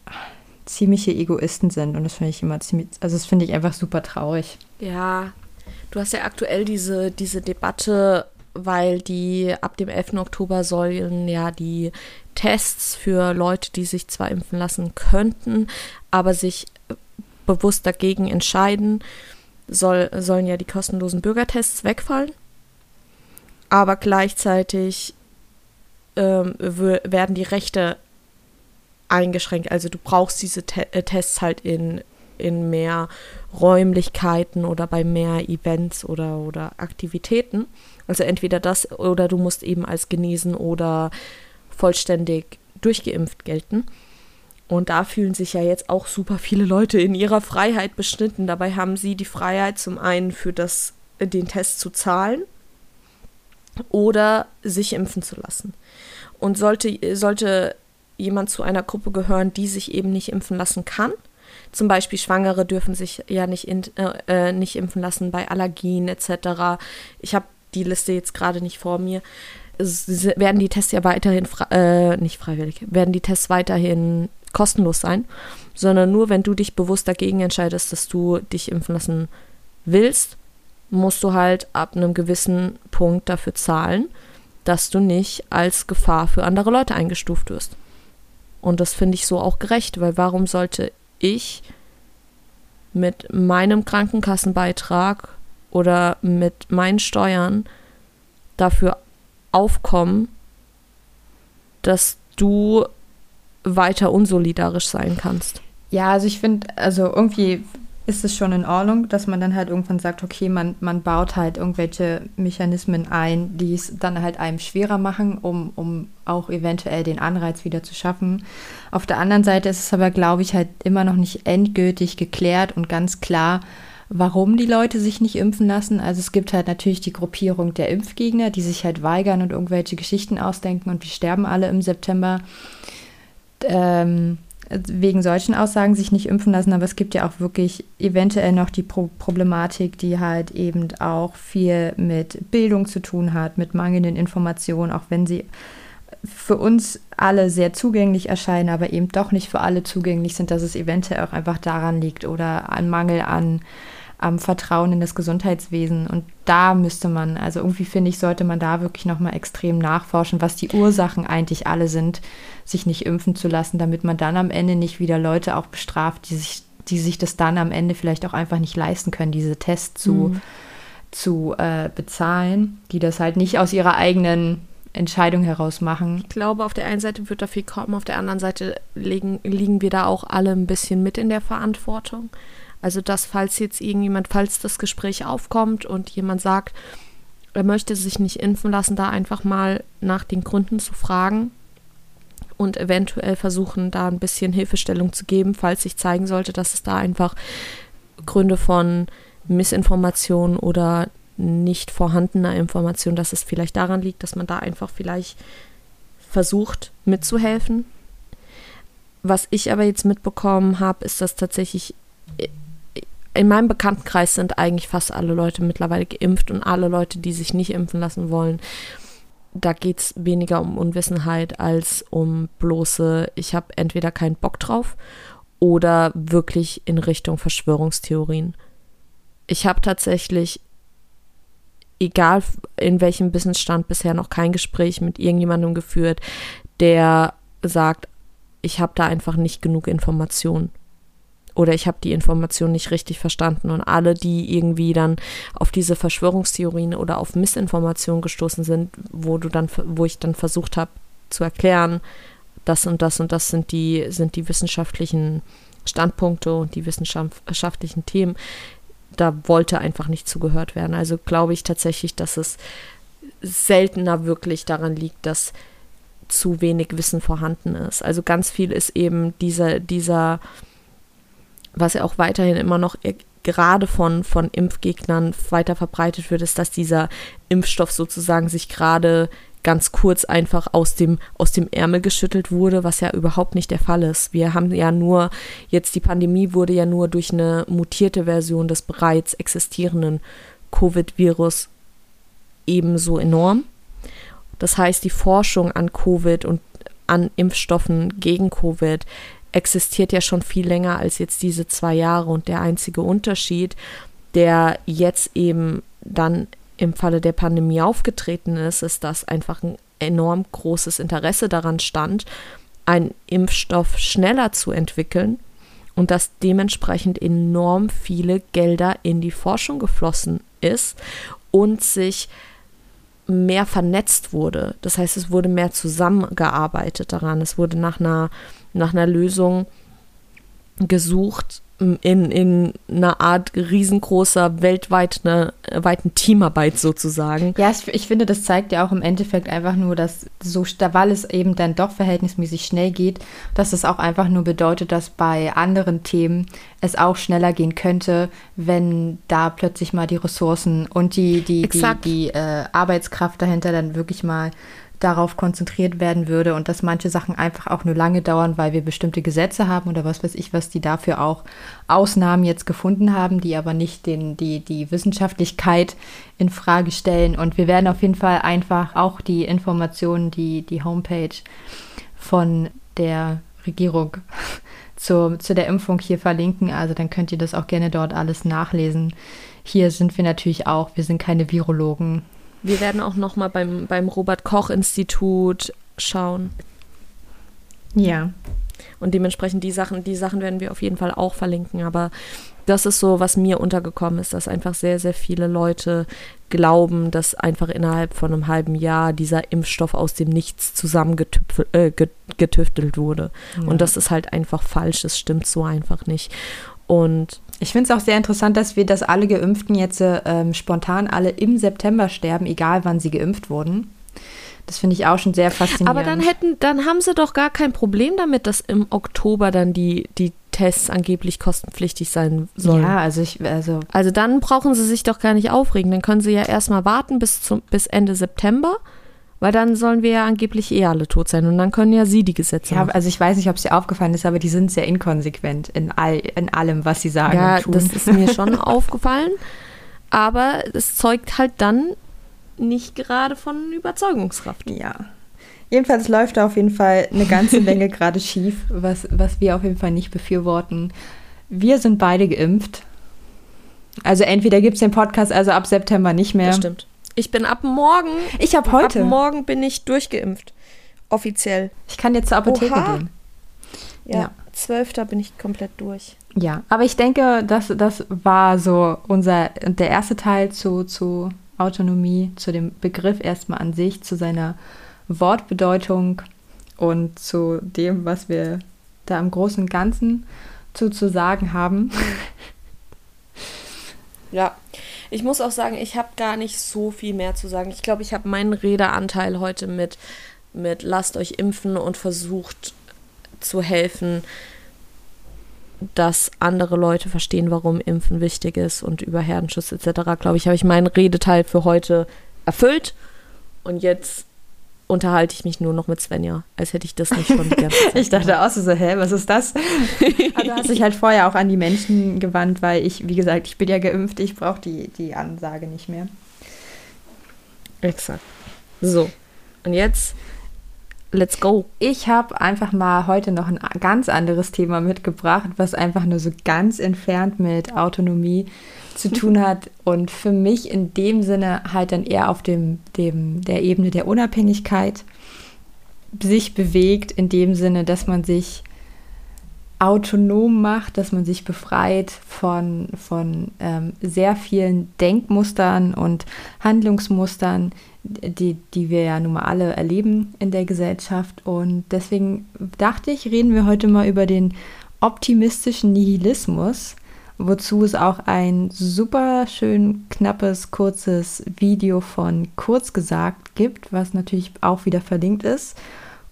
ziemliche Egoisten sind. Und das finde ich immer ziemlich, also das finde ich einfach super traurig. Ja, du hast ja aktuell diese, diese Debatte weil die ab dem 11. Oktober sollen ja die Tests für Leute, die sich zwar impfen lassen könnten, aber sich bewusst dagegen entscheiden, soll, sollen ja die kostenlosen Bürgertests wegfallen. Aber gleichzeitig ähm, werden die Rechte eingeschränkt. Also du brauchst diese Te äh, Tests halt in, in mehr Räumlichkeiten oder bei mehr Events oder, oder Aktivitäten. Also entweder das oder du musst eben als genesen oder vollständig durchgeimpft gelten. Und da fühlen sich ja jetzt auch super viele Leute in ihrer Freiheit beschnitten. Dabei haben sie die Freiheit, zum einen für das, den Test zu zahlen oder sich impfen zu lassen. Und sollte, sollte jemand zu einer Gruppe gehören, die sich eben nicht impfen lassen kann, zum Beispiel Schwangere dürfen sich ja nicht, in, äh, äh nicht impfen lassen bei Allergien etc. Ich habe die Liste jetzt gerade nicht vor mir, es werden die Tests ja weiterhin, äh, nicht freiwillig, werden die Tests weiterhin kostenlos sein, sondern nur wenn du dich bewusst dagegen entscheidest, dass du dich impfen lassen willst, musst du halt ab einem gewissen Punkt dafür zahlen, dass du nicht als Gefahr für andere Leute eingestuft wirst. Und das finde ich so auch gerecht, weil warum sollte ich mit meinem Krankenkassenbeitrag oder mit meinen Steuern dafür aufkommen, dass du weiter unsolidarisch sein kannst. Ja, also ich finde, also irgendwie ist es schon in Ordnung, dass man dann halt irgendwann sagt, okay, man, man baut halt irgendwelche Mechanismen ein, die es dann halt einem schwerer machen, um, um auch eventuell den Anreiz wieder zu schaffen. Auf der anderen Seite ist es aber, glaube ich, halt immer noch nicht endgültig geklärt und ganz klar, warum die Leute sich nicht impfen lassen. Also es gibt halt natürlich die Gruppierung der Impfgegner, die sich halt weigern und irgendwelche Geschichten ausdenken und wir sterben alle im September. Ähm, wegen solchen Aussagen sich nicht impfen lassen, aber es gibt ja auch wirklich eventuell noch die Pro Problematik, die halt eben auch viel mit Bildung zu tun hat, mit mangelnden Informationen, auch wenn sie für uns alle sehr zugänglich erscheinen, aber eben doch nicht für alle zugänglich sind, dass es eventuell auch einfach daran liegt oder an Mangel an am Vertrauen in das Gesundheitswesen. Und da müsste man, also irgendwie finde ich, sollte man da wirklich nochmal extrem nachforschen, was die Ursachen eigentlich alle sind, sich nicht impfen zu lassen, damit man dann am Ende nicht wieder Leute auch bestraft, die sich, die sich das dann am Ende vielleicht auch einfach nicht leisten können, diese Tests zu, mhm. zu äh, bezahlen, die das halt nicht aus ihrer eigenen Entscheidung heraus machen. Ich glaube, auf der einen Seite wird da viel kommen, auf der anderen Seite liegen, liegen wir da auch alle ein bisschen mit in der Verantwortung. Also, dass falls jetzt irgendjemand, falls das Gespräch aufkommt und jemand sagt, er möchte sich nicht impfen lassen, da einfach mal nach den Gründen zu fragen und eventuell versuchen, da ein bisschen Hilfestellung zu geben, falls sich zeigen sollte, dass es da einfach Gründe von Missinformation oder nicht vorhandener Information, dass es vielleicht daran liegt, dass man da einfach vielleicht versucht mitzuhelfen. Was ich aber jetzt mitbekommen habe, ist, dass tatsächlich in meinem Bekanntenkreis sind eigentlich fast alle Leute mittlerweile geimpft und alle Leute, die sich nicht impfen lassen wollen. Da geht es weniger um Unwissenheit als um bloße, ich habe entweder keinen Bock drauf oder wirklich in Richtung Verschwörungstheorien. Ich habe tatsächlich, egal in welchem Businessstand, bisher noch kein Gespräch mit irgendjemandem geführt, der sagt, ich habe da einfach nicht genug Informationen oder ich habe die Information nicht richtig verstanden und alle, die irgendwie dann auf diese Verschwörungstheorien oder auf Missinformation gestoßen sind, wo du dann, wo ich dann versucht habe zu erklären, das und das und das sind die, sind die wissenschaftlichen Standpunkte und die wissenschaftlichen Themen, da wollte einfach nicht zugehört werden. Also glaube ich tatsächlich, dass es seltener wirklich daran liegt, dass zu wenig Wissen vorhanden ist. Also ganz viel ist eben dieser, dieser was ja auch weiterhin immer noch gerade von, von Impfgegnern weiter verbreitet wird, ist, dass dieser Impfstoff sozusagen sich gerade ganz kurz einfach aus dem, aus dem Ärmel geschüttelt wurde, was ja überhaupt nicht der Fall ist. Wir haben ja nur, jetzt die Pandemie wurde ja nur durch eine mutierte Version des bereits existierenden Covid-Virus ebenso enorm. Das heißt, die Forschung an Covid und an Impfstoffen gegen Covid existiert ja schon viel länger als jetzt diese zwei Jahre und der einzige Unterschied, der jetzt eben dann im Falle der Pandemie aufgetreten ist, ist, dass einfach ein enorm großes Interesse daran stand, einen Impfstoff schneller zu entwickeln und dass dementsprechend enorm viele Gelder in die Forschung geflossen ist und sich mehr vernetzt wurde. Das heißt, es wurde mehr zusammengearbeitet daran. Es wurde nach einer nach einer Lösung gesucht in, in einer Art riesengroßer weltweit eine, weiten Teamarbeit sozusagen. Ja, ich, ich, finde, das zeigt ja auch im Endeffekt einfach nur, dass so, weil es eben dann doch verhältnismäßig schnell geht, dass es auch einfach nur bedeutet, dass bei anderen Themen es auch schneller gehen könnte, wenn da plötzlich mal die Ressourcen und die, die, Exakt. die, die äh, Arbeitskraft dahinter dann wirklich mal darauf konzentriert werden würde und dass manche Sachen einfach auch nur lange dauern, weil wir bestimmte Gesetze haben oder was weiß ich, was die dafür auch Ausnahmen jetzt gefunden haben, die aber nicht den, die, die Wissenschaftlichkeit in Frage stellen. Und wir werden auf jeden Fall einfach auch die Informationen, die, die Homepage von der Regierung [laughs] zu, zu der Impfung hier verlinken. Also dann könnt ihr das auch gerne dort alles nachlesen. Hier sind wir natürlich auch, wir sind keine Virologen. Wir werden auch noch mal beim, beim Robert-Koch-Institut schauen. Ja. Und dementsprechend die Sachen, die Sachen werden wir auf jeden Fall auch verlinken. Aber das ist so, was mir untergekommen ist, dass einfach sehr, sehr viele Leute glauben, dass einfach innerhalb von einem halben Jahr dieser Impfstoff aus dem Nichts zusammengetüftelt äh, wurde. Ja. Und das ist halt einfach falsch. Das stimmt so einfach nicht. Und ich finde es auch sehr interessant, dass wir, dass alle Geimpften jetzt ähm, spontan alle im September sterben, egal wann sie geimpft wurden. Das finde ich auch schon sehr faszinierend. Aber dann hätten, dann haben sie doch gar kein Problem damit, dass im Oktober dann die, die Tests angeblich kostenpflichtig sein sollen. Ja, also ich, also. Also dann brauchen sie sich doch gar nicht aufregen. Dann können sie ja erstmal warten bis zum, bis Ende September weil dann sollen wir ja angeblich eh alle tot sein und dann können ja sie die Gesetze ja, machen. Also ich weiß nicht, ob es dir aufgefallen ist, aber die sind sehr inkonsequent in, all, in allem, was sie sagen. Ja, das ist mir [laughs] schon aufgefallen. Aber es zeugt halt dann nicht gerade von Überzeugungskraft. Ja. Jedenfalls läuft da auf jeden Fall eine ganze Menge [laughs] gerade schief, was, was wir auf jeden Fall nicht befürworten. Wir sind beide geimpft. Also entweder gibt es den Podcast also ab September nicht mehr. Das stimmt. Ich bin ab morgen. Ich habe heute. Ab morgen bin ich durchgeimpft. Offiziell. Ich kann jetzt zur Apotheke Oha. gehen. Ja, ja. 12. bin ich komplett durch. Ja, aber ich denke, das, das war so unser, der erste Teil zu, zu Autonomie, zu dem Begriff erstmal an sich, zu seiner Wortbedeutung und zu dem, was wir da im Großen und Ganzen zu, zu sagen haben. Ja, [laughs] ich muss auch sagen, ich habe gar nicht so viel mehr zu sagen. Ich glaube, ich habe meinen Redeanteil heute mit, mit lasst euch impfen und versucht zu helfen, dass andere Leute verstehen, warum Impfen wichtig ist und über Herdenschutz etc. Glaube ich, habe ich meinen Redeteil für heute erfüllt. Und jetzt unterhalte ich mich nur noch mit Svenja, als hätte ich das nicht schon die ganze [laughs] Zeit. ich dachte auch so, hä, was ist das? [laughs] Aber du hast dich halt vorher auch an die Menschen gewandt, weil ich, wie gesagt, ich bin ja geimpft, ich brauche die, die Ansage nicht mehr. Exakt. So, und jetzt let's go. Ich habe einfach mal heute noch ein ganz anderes Thema mitgebracht, was einfach nur so ganz entfernt mit Autonomie zu tun hat und für mich in dem Sinne halt dann eher auf dem, dem der Ebene der Unabhängigkeit sich bewegt in dem Sinne, dass man sich autonom macht, dass man sich befreit von, von ähm, sehr vielen Denkmustern und Handlungsmustern, die, die wir ja nun mal alle erleben in der Gesellschaft. Und deswegen dachte ich, reden wir heute mal über den optimistischen Nihilismus, wozu es auch ein super schön knappes, kurzes Video von Kurz gesagt gibt, was natürlich auch wieder verlinkt ist.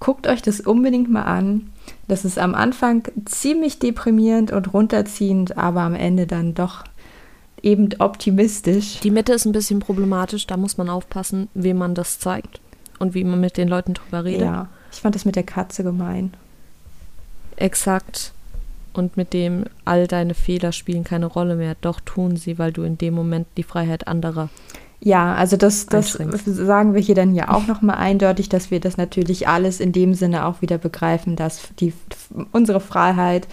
Guckt euch das unbedingt mal an. Das ist am Anfang ziemlich deprimierend und runterziehend, aber am Ende dann doch eben optimistisch. Die Mitte ist ein bisschen problematisch, da muss man aufpassen, wem man das zeigt und wie man mit den Leuten drüber redet. Ja, ich fand das mit der Katze gemein. Exakt. Und mit dem all deine Fehler spielen keine Rolle mehr. Doch tun sie, weil du in dem Moment die Freiheit anderer ja, also das, das sagen wir hier dann ja auch nochmal eindeutig, dass wir das natürlich alles in dem Sinne auch wieder begreifen, dass die, unsere Freiheit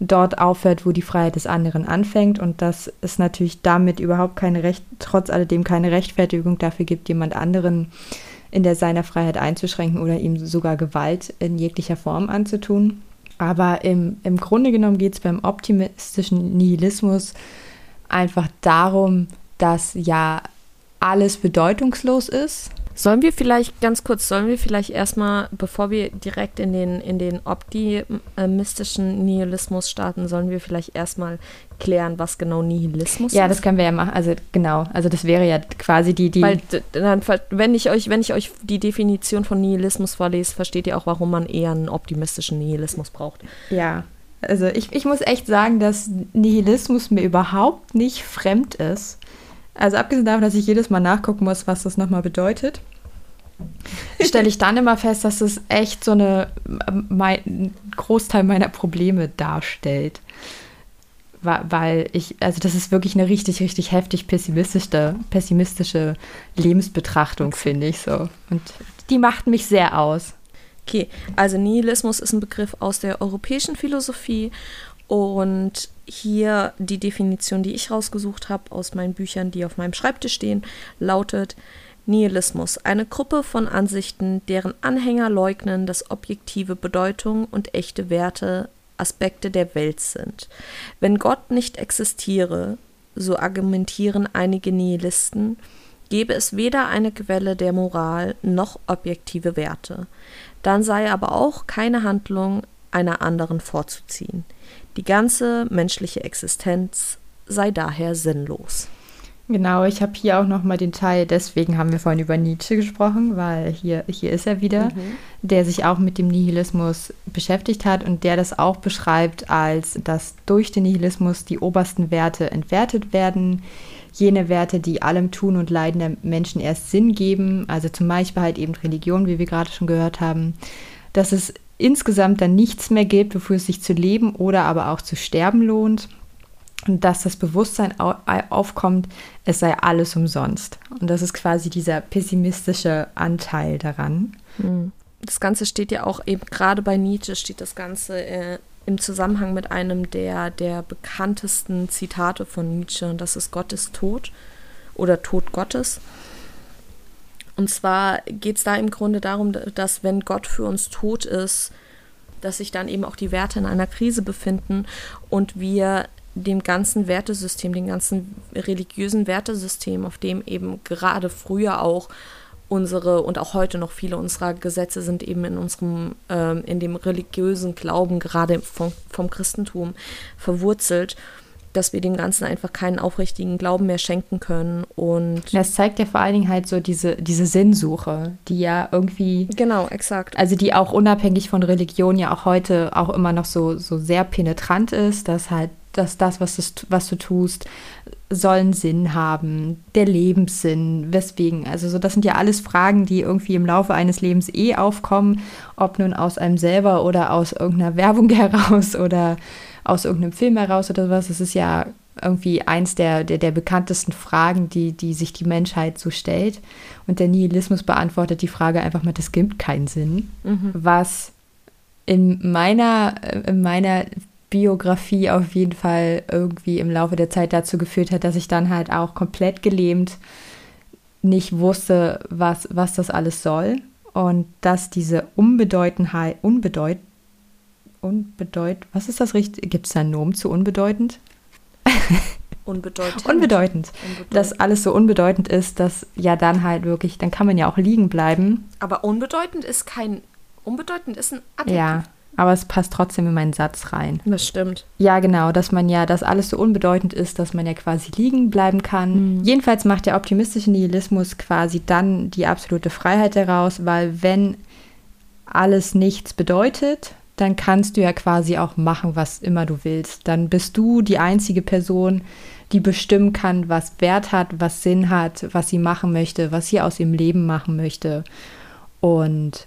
dort aufhört, wo die Freiheit des anderen anfängt und dass es natürlich damit überhaupt keine Recht, trotz alledem keine Rechtfertigung dafür gibt, jemand anderen in der seiner Freiheit einzuschränken oder ihm sogar Gewalt in jeglicher Form anzutun. Aber im, im Grunde genommen geht es beim optimistischen Nihilismus einfach darum, dass ja alles bedeutungslos ist. Sollen wir vielleicht ganz kurz, sollen wir vielleicht erstmal, bevor wir direkt in den, in den optimistischen Nihilismus starten, sollen wir vielleicht erstmal klären, was genau Nihilismus ja, ist? Ja, das können wir ja machen. Also genau, also das wäre ja quasi die, die. Weil dann, wenn ich euch, wenn ich euch die Definition von Nihilismus vorlese, versteht ihr auch, warum man eher einen optimistischen Nihilismus braucht. Ja. Also ich, ich muss echt sagen, dass Nihilismus mir überhaupt nicht fremd ist. Also abgesehen davon, dass ich jedes Mal nachgucken muss, was das nochmal bedeutet, stelle ich dann immer fest, dass es echt so eine mein, Großteil meiner Probleme darstellt. Weil ich, also das ist wirklich eine richtig, richtig heftig pessimistische, pessimistische Lebensbetrachtung, finde ich so. Und die macht mich sehr aus. Okay, also Nihilismus ist ein Begriff aus der europäischen Philosophie und hier die Definition, die ich rausgesucht habe aus meinen Büchern, die auf meinem Schreibtisch stehen, lautet Nihilismus, eine Gruppe von Ansichten, deren Anhänger leugnen, dass objektive Bedeutung und echte Werte Aspekte der Welt sind. Wenn Gott nicht existiere, so argumentieren einige Nihilisten, gäbe es weder eine Quelle der Moral noch objektive Werte. Dann sei aber auch keine Handlung einer anderen vorzuziehen. Die ganze menschliche Existenz sei daher sinnlos. Genau, ich habe hier auch noch mal den Teil, deswegen haben wir vorhin über Nietzsche gesprochen, weil hier, hier ist er wieder, mhm. der sich auch mit dem Nihilismus beschäftigt hat und der das auch beschreibt, als dass durch den Nihilismus die obersten Werte entwertet werden, jene Werte, die allem Tun und Leiden der Menschen erst Sinn geben, also zum Beispiel halt eben Religion, wie wir gerade schon gehört haben, dass es insgesamt dann nichts mehr gibt, wofür es sich zu leben oder aber auch zu sterben lohnt. Und dass das Bewusstsein aufkommt, es sei alles umsonst. Und das ist quasi dieser pessimistische Anteil daran. Hm. Das Ganze steht ja auch eben gerade bei Nietzsche, steht das Ganze äh, im Zusammenhang mit einem der, der bekanntesten Zitate von Nietzsche. Und das ist Gott ist tot oder Tod Gottes. Und zwar geht es da im Grunde darum, dass wenn Gott für uns tot ist, dass sich dann eben auch die Werte in einer Krise befinden und wir dem ganzen Wertesystem, dem ganzen religiösen Wertesystem, auf dem eben gerade früher auch unsere und auch heute noch viele unserer Gesetze sind eben in unserem, ähm, in dem religiösen Glauben, gerade vom, vom Christentum, verwurzelt dass wir dem Ganzen einfach keinen aufrichtigen Glauben mehr schenken können. Und das zeigt ja vor allen Dingen halt so diese, diese Sinnsuche, die ja irgendwie. Genau, exakt. Also die auch unabhängig von Religion ja auch heute auch immer noch so, so sehr penetrant ist, dass halt, dass das, was, das, was du tust, soll einen Sinn haben, der Lebenssinn, weswegen. Also so, das sind ja alles Fragen, die irgendwie im Laufe eines Lebens eh aufkommen, ob nun aus einem selber oder aus irgendeiner Werbung [laughs] heraus oder aus irgendeinem Film heraus oder sowas. Es ist ja irgendwie eins der, der, der bekanntesten Fragen, die, die sich die Menschheit so stellt. Und der Nihilismus beantwortet die Frage einfach mal, das gibt keinen Sinn. Mhm. Was in meiner, in meiner Biografie auf jeden Fall irgendwie im Laufe der Zeit dazu geführt hat, dass ich dann halt auch komplett gelähmt nicht wusste, was, was das alles soll und dass diese Unbedeutendheit, unbedeut, unbedeut, was ist das richtig? Gibt es da einen Nomen zu [laughs] unbedeutend? Unbedeutend. unbedeutend. Dass alles so unbedeutend ist, dass ja dann halt wirklich, dann kann man ja auch liegen bleiben. Aber unbedeutend ist kein, unbedeutend ist ein Adjektiv. Ja, aber es passt trotzdem in meinen Satz rein. Das stimmt. Ja, genau, dass man ja, dass alles so unbedeutend ist, dass man ja quasi liegen bleiben kann. Jedenfalls macht der optimistische Nihilismus quasi dann die absolute Freiheit daraus, weil wenn alles nichts bedeutet, dann kannst du ja quasi auch machen, was immer du willst. Dann bist du die einzige Person, die bestimmen kann, was Wert hat, was Sinn hat, was sie machen möchte, was sie aus ihrem Leben machen möchte. Und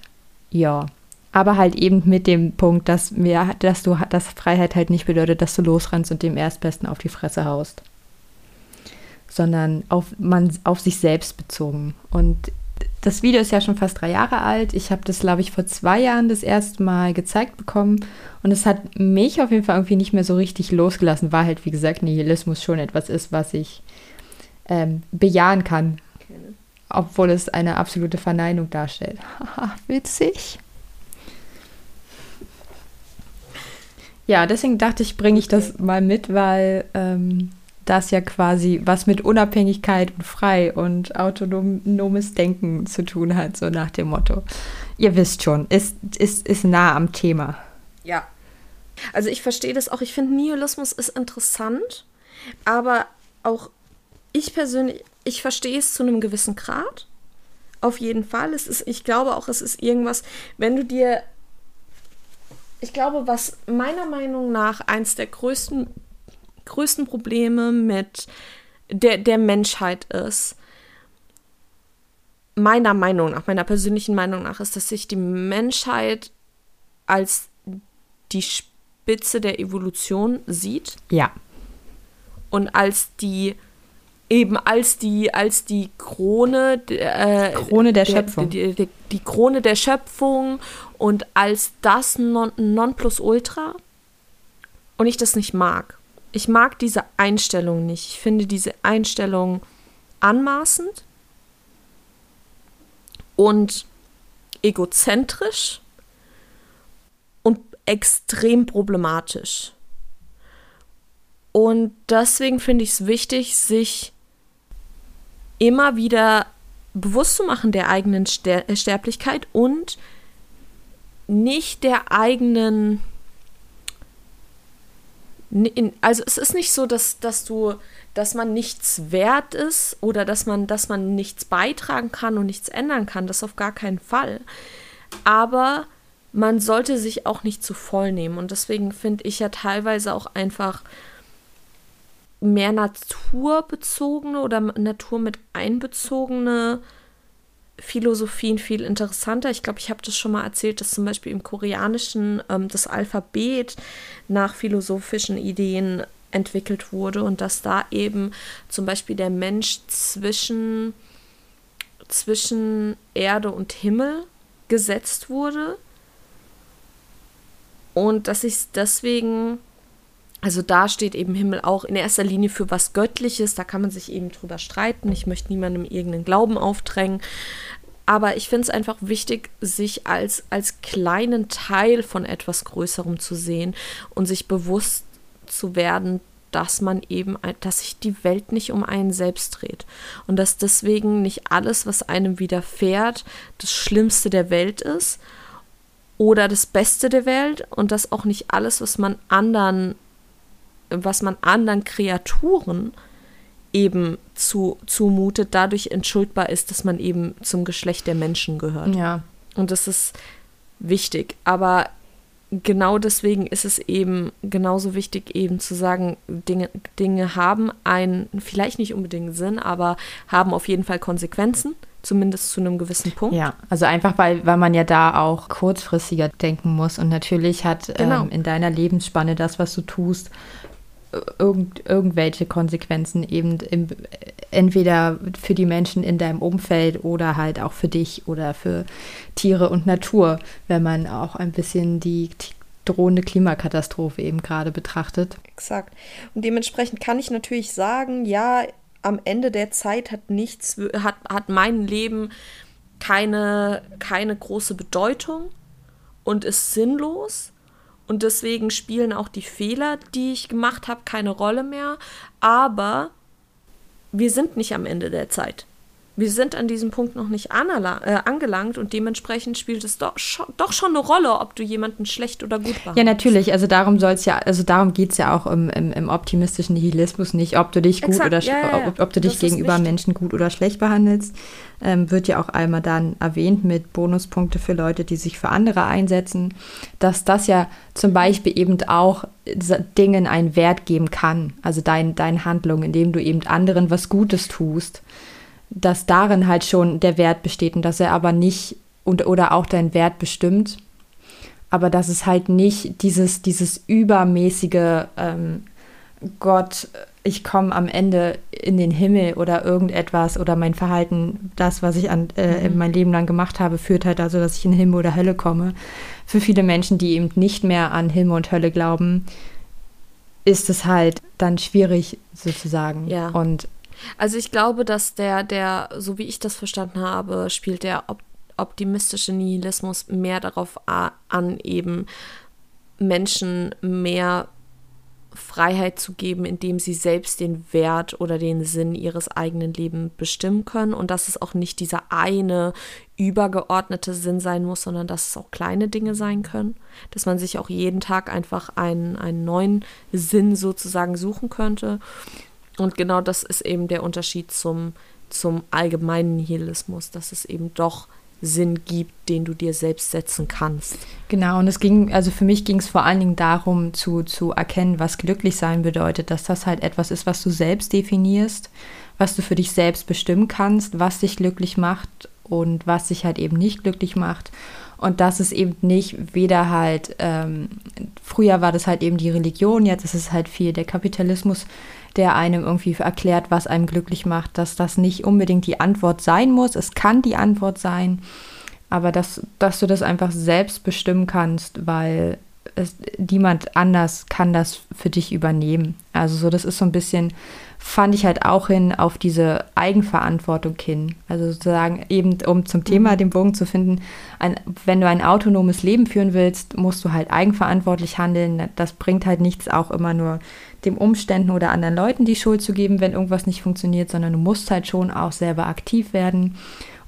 ja, aber halt eben mit dem Punkt, dass mir, dass du, dass Freiheit halt nicht bedeutet, dass du losrennst und dem Erstbesten auf die Fresse haust, sondern auf man auf sich selbst bezogen. Und das Video ist ja schon fast drei Jahre alt. Ich habe das, glaube ich, vor zwei Jahren das erste Mal gezeigt bekommen. Und es hat mich auf jeden Fall irgendwie nicht mehr so richtig losgelassen, weil halt, wie gesagt, Nihilismus schon etwas ist, was ich ähm, bejahen kann. Obwohl es eine absolute Verneinung darstellt. [laughs] Witzig. Ja, deswegen dachte ich, bringe ich das mal mit, weil ähm, das ja quasi was mit Unabhängigkeit und frei und autonomes Denken zu tun hat, so nach dem Motto. Ihr wisst schon, ist, ist, ist nah am Thema. Ja. Also ich verstehe das auch. Ich finde Nihilismus ist interessant, aber auch ich persönlich, ich verstehe es zu einem gewissen Grad. Auf jeden Fall. Es ist, ich glaube auch, es ist irgendwas, wenn du dir. Ich glaube, was meiner Meinung nach eins der größten, größten Probleme mit der, der Menschheit ist, meiner Meinung nach, meiner persönlichen Meinung nach, ist, dass sich die Menschheit als die Spitze der Evolution sieht Ja. und als die eben als die als die Krone äh, Krone der Schöpfung. die, die, die Krone der Schöpfung und als das non, Nonplusultra und ich das nicht mag. Ich mag diese Einstellung nicht. Ich finde diese Einstellung anmaßend und egozentrisch und extrem problematisch. Und deswegen finde ich es wichtig, sich immer wieder bewusst zu machen der eigenen Ster Sterblichkeit und nicht der eigenen. Also es ist nicht so, dass, dass du, dass man nichts wert ist oder dass man, dass man nichts beitragen kann und nichts ändern kann. Das auf gar keinen Fall. Aber man sollte sich auch nicht zu voll nehmen. Und deswegen finde ich ja teilweise auch einfach mehr naturbezogene oder Natur mit einbezogene Philosophien viel interessanter. Ich glaube, ich habe das schon mal erzählt, dass zum Beispiel im Koreanischen ähm, das Alphabet nach philosophischen Ideen entwickelt wurde und dass da eben zum Beispiel der Mensch zwischen, zwischen Erde und Himmel gesetzt wurde und dass ich deswegen also da steht eben Himmel auch in erster Linie für was Göttliches, da kann man sich eben drüber streiten. Ich möchte niemandem irgendeinen Glauben aufdrängen. Aber ich finde es einfach wichtig, sich als, als kleinen Teil von etwas Größerem zu sehen und sich bewusst zu werden, dass man eben, dass sich die Welt nicht um einen selbst dreht. Und dass deswegen nicht alles, was einem widerfährt, das Schlimmste der Welt ist oder das Beste der Welt und dass auch nicht alles, was man anderen was man anderen Kreaturen eben zu, zumutet, dadurch entschuldbar ist, dass man eben zum Geschlecht der Menschen gehört. Ja. Und das ist wichtig. Aber genau deswegen ist es eben genauso wichtig, eben zu sagen, Dinge, Dinge haben einen, vielleicht nicht unbedingt Sinn, aber haben auf jeden Fall Konsequenzen, zumindest zu einem gewissen Punkt. Ja, also einfach, weil, weil man ja da auch kurzfristiger denken muss. Und natürlich hat Genau. ähm, in deiner Lebensspanne das, was du tust, irgend, irgendwelche Konsequenzen eben im, entweder für die Menschen in deinem Umfeld oder halt auch für dich oder für Tiere und Natur, wenn man auch ein bisschen die drohende Klimakatastrophe eben gerade betrachtet. Exakt. Und dementsprechend kann ich natürlich sagen, ja, am Ende der Zeit hat nichts, hat, hat mein Leben keine, keine große Bedeutung und ist sinnlos. Und deswegen spielen auch die Fehler, die ich gemacht habe, keine Rolle mehr. Aber wir sind nicht am Ende der Zeit wir sind an diesem Punkt noch nicht äh, angelangt und dementsprechend spielt es doch, schon, doch schon eine Rolle, ob du jemanden schlecht oder gut behandelst. Ja, natürlich. Also darum soll ja, also darum geht es ja auch im, im, im, optimistischen Nihilismus nicht, ob du dich gut Exakt, oder ja, ja, ob, ob, du dich das gegenüber Menschen gut oder schlecht behandelst. Ähm, wird ja auch einmal dann erwähnt mit Bonuspunkte für Leute, die sich für andere einsetzen, dass das ja zum Beispiel eben auch Dingen einen Wert geben kann. Also dein, deine Handlung, indem du eben anderen was Gutes tust dass darin halt schon der Wert besteht und dass er aber nicht und oder auch dein Wert bestimmt, aber dass es halt nicht dieses, dieses übermäßige ähm, Gott, ich komme am Ende in den Himmel oder irgendetwas oder mein Verhalten, das, was ich an, äh, mhm. mein Leben lang gemacht habe, führt halt dazu, dass ich in Himmel oder Hölle komme. Für viele Menschen, die eben nicht mehr an Himmel und Hölle glauben, ist es halt dann schwierig sozusagen. Ja. Und also ich glaube, dass der, der, so wie ich das verstanden habe, spielt der op optimistische Nihilismus mehr darauf an, eben Menschen mehr Freiheit zu geben, indem sie selbst den Wert oder den Sinn ihres eigenen Lebens bestimmen können und dass es auch nicht dieser eine übergeordnete Sinn sein muss, sondern dass es auch kleine Dinge sein können, dass man sich auch jeden Tag einfach einen, einen neuen Sinn sozusagen suchen könnte und genau das ist eben der Unterschied zum, zum allgemeinen Nihilismus, dass es eben doch Sinn gibt, den du dir selbst setzen kannst. Genau, und es ging, also für mich ging es vor allen Dingen darum, zu, zu erkennen, was glücklich sein bedeutet, dass das halt etwas ist, was du selbst definierst, was du für dich selbst bestimmen kannst, was dich glücklich macht und was dich halt eben nicht glücklich macht. Und dass es eben nicht weder halt, ähm, früher war das halt eben die Religion, jetzt ist es halt viel der Kapitalismus, der einem irgendwie erklärt, was einem glücklich macht, dass das nicht unbedingt die Antwort sein muss. Es kann die Antwort sein, aber dass, dass du das einfach selbst bestimmen kannst, weil es, niemand anders kann das für dich übernehmen. Also so, das ist so ein bisschen, fand ich halt auch hin auf diese Eigenverantwortung hin. Also sozusagen eben, um zum Thema mhm. den Bogen zu finden, ein, wenn du ein autonomes Leben führen willst, musst du halt eigenverantwortlich handeln. Das bringt halt nichts auch immer nur dem Umständen oder anderen Leuten die Schuld zu geben, wenn irgendwas nicht funktioniert, sondern du musst halt schon auch selber aktiv werden.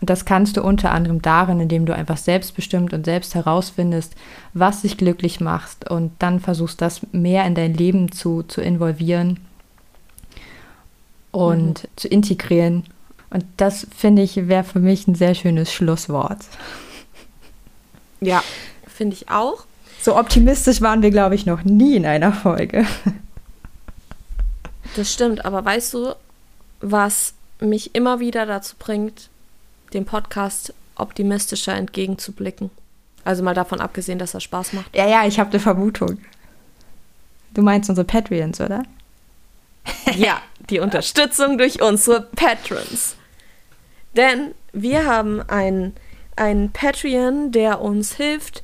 Und das kannst du unter anderem darin, indem du einfach selbstbestimmt und selbst herausfindest, was dich glücklich macht und dann versuchst, das mehr in dein Leben zu, zu involvieren und mhm. zu integrieren. Und das finde ich wäre für mich ein sehr schönes Schlusswort. Ja, finde ich auch. So optimistisch waren wir, glaube ich, noch nie in einer Folge. Das stimmt, aber weißt du, was mich immer wieder dazu bringt, dem Podcast optimistischer entgegenzublicken? Also mal davon abgesehen, dass er Spaß macht. Ja, ja, ich habe eine Vermutung. Du meinst unsere Patreons, oder? [laughs] ja, die Unterstützung durch unsere Patrons. Denn wir haben einen, einen Patreon, der uns hilft,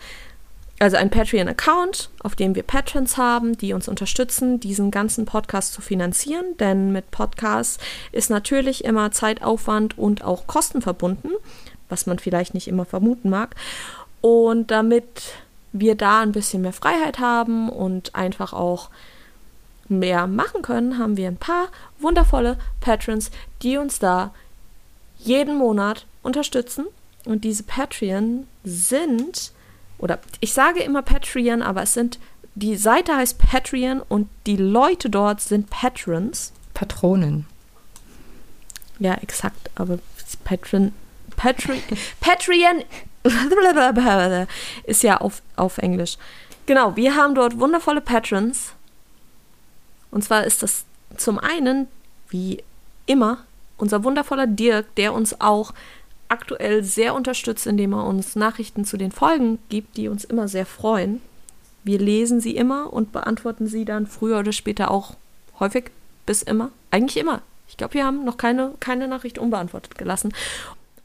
also ein Patreon-Account, auf dem wir Patrons haben, die uns unterstützen, diesen ganzen Podcast zu finanzieren. Denn mit Podcasts ist natürlich immer Zeitaufwand und auch Kosten verbunden, was man vielleicht nicht immer vermuten mag. Und damit wir da ein bisschen mehr Freiheit haben und einfach auch mehr machen können, haben wir ein paar wundervolle Patrons, die uns da jeden Monat unterstützen. Und diese Patreon sind oder ich sage immer Patreon, aber es sind, die Seite heißt Patreon und die Leute dort sind Patrons. Patronen. Ja, exakt, aber Patreon, Patreon, [laughs] Patreon [laughs] ist ja auf, auf Englisch. Genau, wir haben dort wundervolle Patrons. Und zwar ist das zum einen, wie immer, unser wundervoller Dirk, der uns auch aktuell sehr unterstützt, indem er uns Nachrichten zu den Folgen gibt, die uns immer sehr freuen. Wir lesen sie immer und beantworten sie dann früher oder später auch häufig, bis immer. Eigentlich immer. Ich glaube, wir haben noch keine, keine Nachricht unbeantwortet gelassen.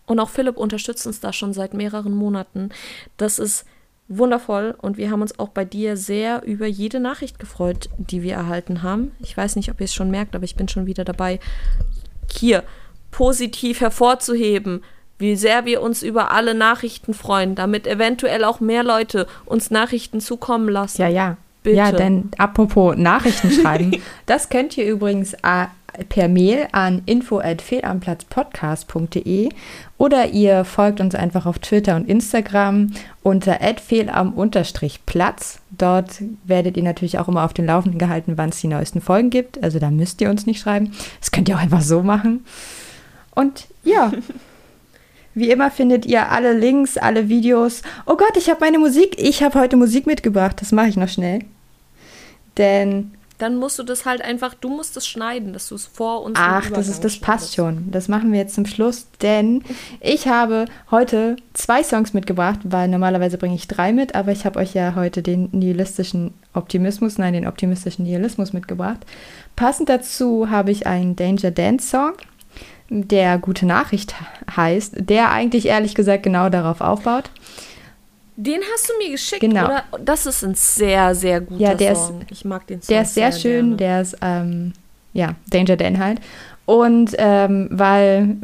Und auch Philipp unterstützt uns da schon seit mehreren Monaten. Das ist wundervoll und wir haben uns auch bei dir sehr über jede Nachricht gefreut, die wir erhalten haben. Ich weiß nicht, ob ihr es schon merkt, aber ich bin schon wieder dabei, hier positiv hervorzuheben, wie sehr wir uns über alle Nachrichten freuen, damit eventuell auch mehr Leute uns Nachrichten zukommen lassen. Ja, ja. Bitte. Ja, denn apropos Nachrichten schreiben, [laughs] das könnt ihr übrigens äh, per Mail an info@fehlamplatzpodcast.de oder ihr folgt uns einfach auf Twitter und Instagram unter @fehlam-platz. Dort werdet ihr natürlich auch immer auf den Laufenden gehalten, wann es die neuesten Folgen gibt. Also da müsst ihr uns nicht schreiben. Das könnt ihr auch einfach so machen. Und ja, [laughs] wie immer findet ihr alle Links, alle Videos. Oh Gott, ich habe meine Musik. Ich habe heute Musik mitgebracht. Das mache ich noch schnell. Denn Dann musst du das halt einfach, du musst es schneiden, dass du es vor uns. Ach, das, ist, das passt schon. Das machen wir jetzt zum Schluss, denn ich habe heute zwei Songs mitgebracht, weil normalerweise bringe ich drei mit, aber ich habe euch ja heute den nihilistischen Optimismus, nein, den optimistischen Nihilismus mitgebracht. Passend dazu habe ich einen Danger Dance Song, der Gute Nachricht heißt, der eigentlich ehrlich gesagt genau darauf aufbaut. Den hast du mir geschickt, Genau. oder? Das ist ein sehr, sehr guter Ja, der ist- Song. ich mag den Song Der ist sehr, schön, gerne. der ist, ähm, ja, Danger Dan halt. Und ähm, weil,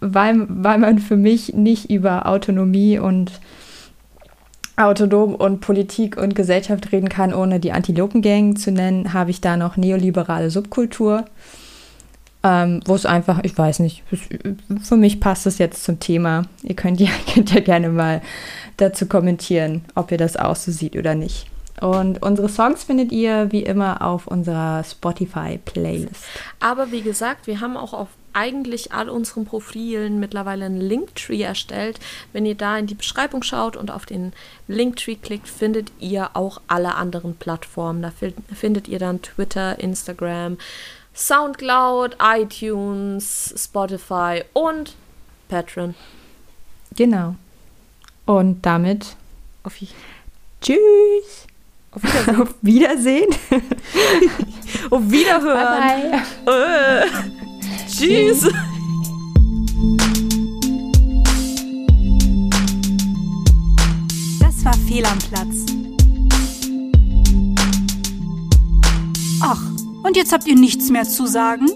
weil, weil man für mich nicht über Autonomie und Autonom und Politik und Gesellschaft reden kann, ohne die Antilopengang zu nennen, habe ich da noch neoliberale Subkultur, ähm, wo es einfach, ich weiß nicht, für mich passt es jetzt zum Thema. Ihr könnt ja, [laughs] könnt ja gerne mal dazu kommentieren, ob ihr das auch so seht oder nicht. Und unsere Songs findet ihr wie immer auf unserer Spotify-Playlist. Aber wie gesagt, wir haben auch auf eigentlich all unseren Profilen mittlerweile einen Linktree erstellt. Wenn ihr da in die Beschreibung schaut und auf den Linktree klickt, findet ihr auch alle anderen Plattformen. Da fin- findet ihr dann Twitter, Instagram, Soundcloud, iTunes, Spotify und Patreon. Genau. Und damit Auf, tschüss. auf Wiedersehen. [laughs] Auf Wiedersehen. [laughs] auf Wiederhören. bye. Äh. Tschüss. Das war Fehl am Platz. Ach, und jetzt habt ihr nichts mehr zu sagen?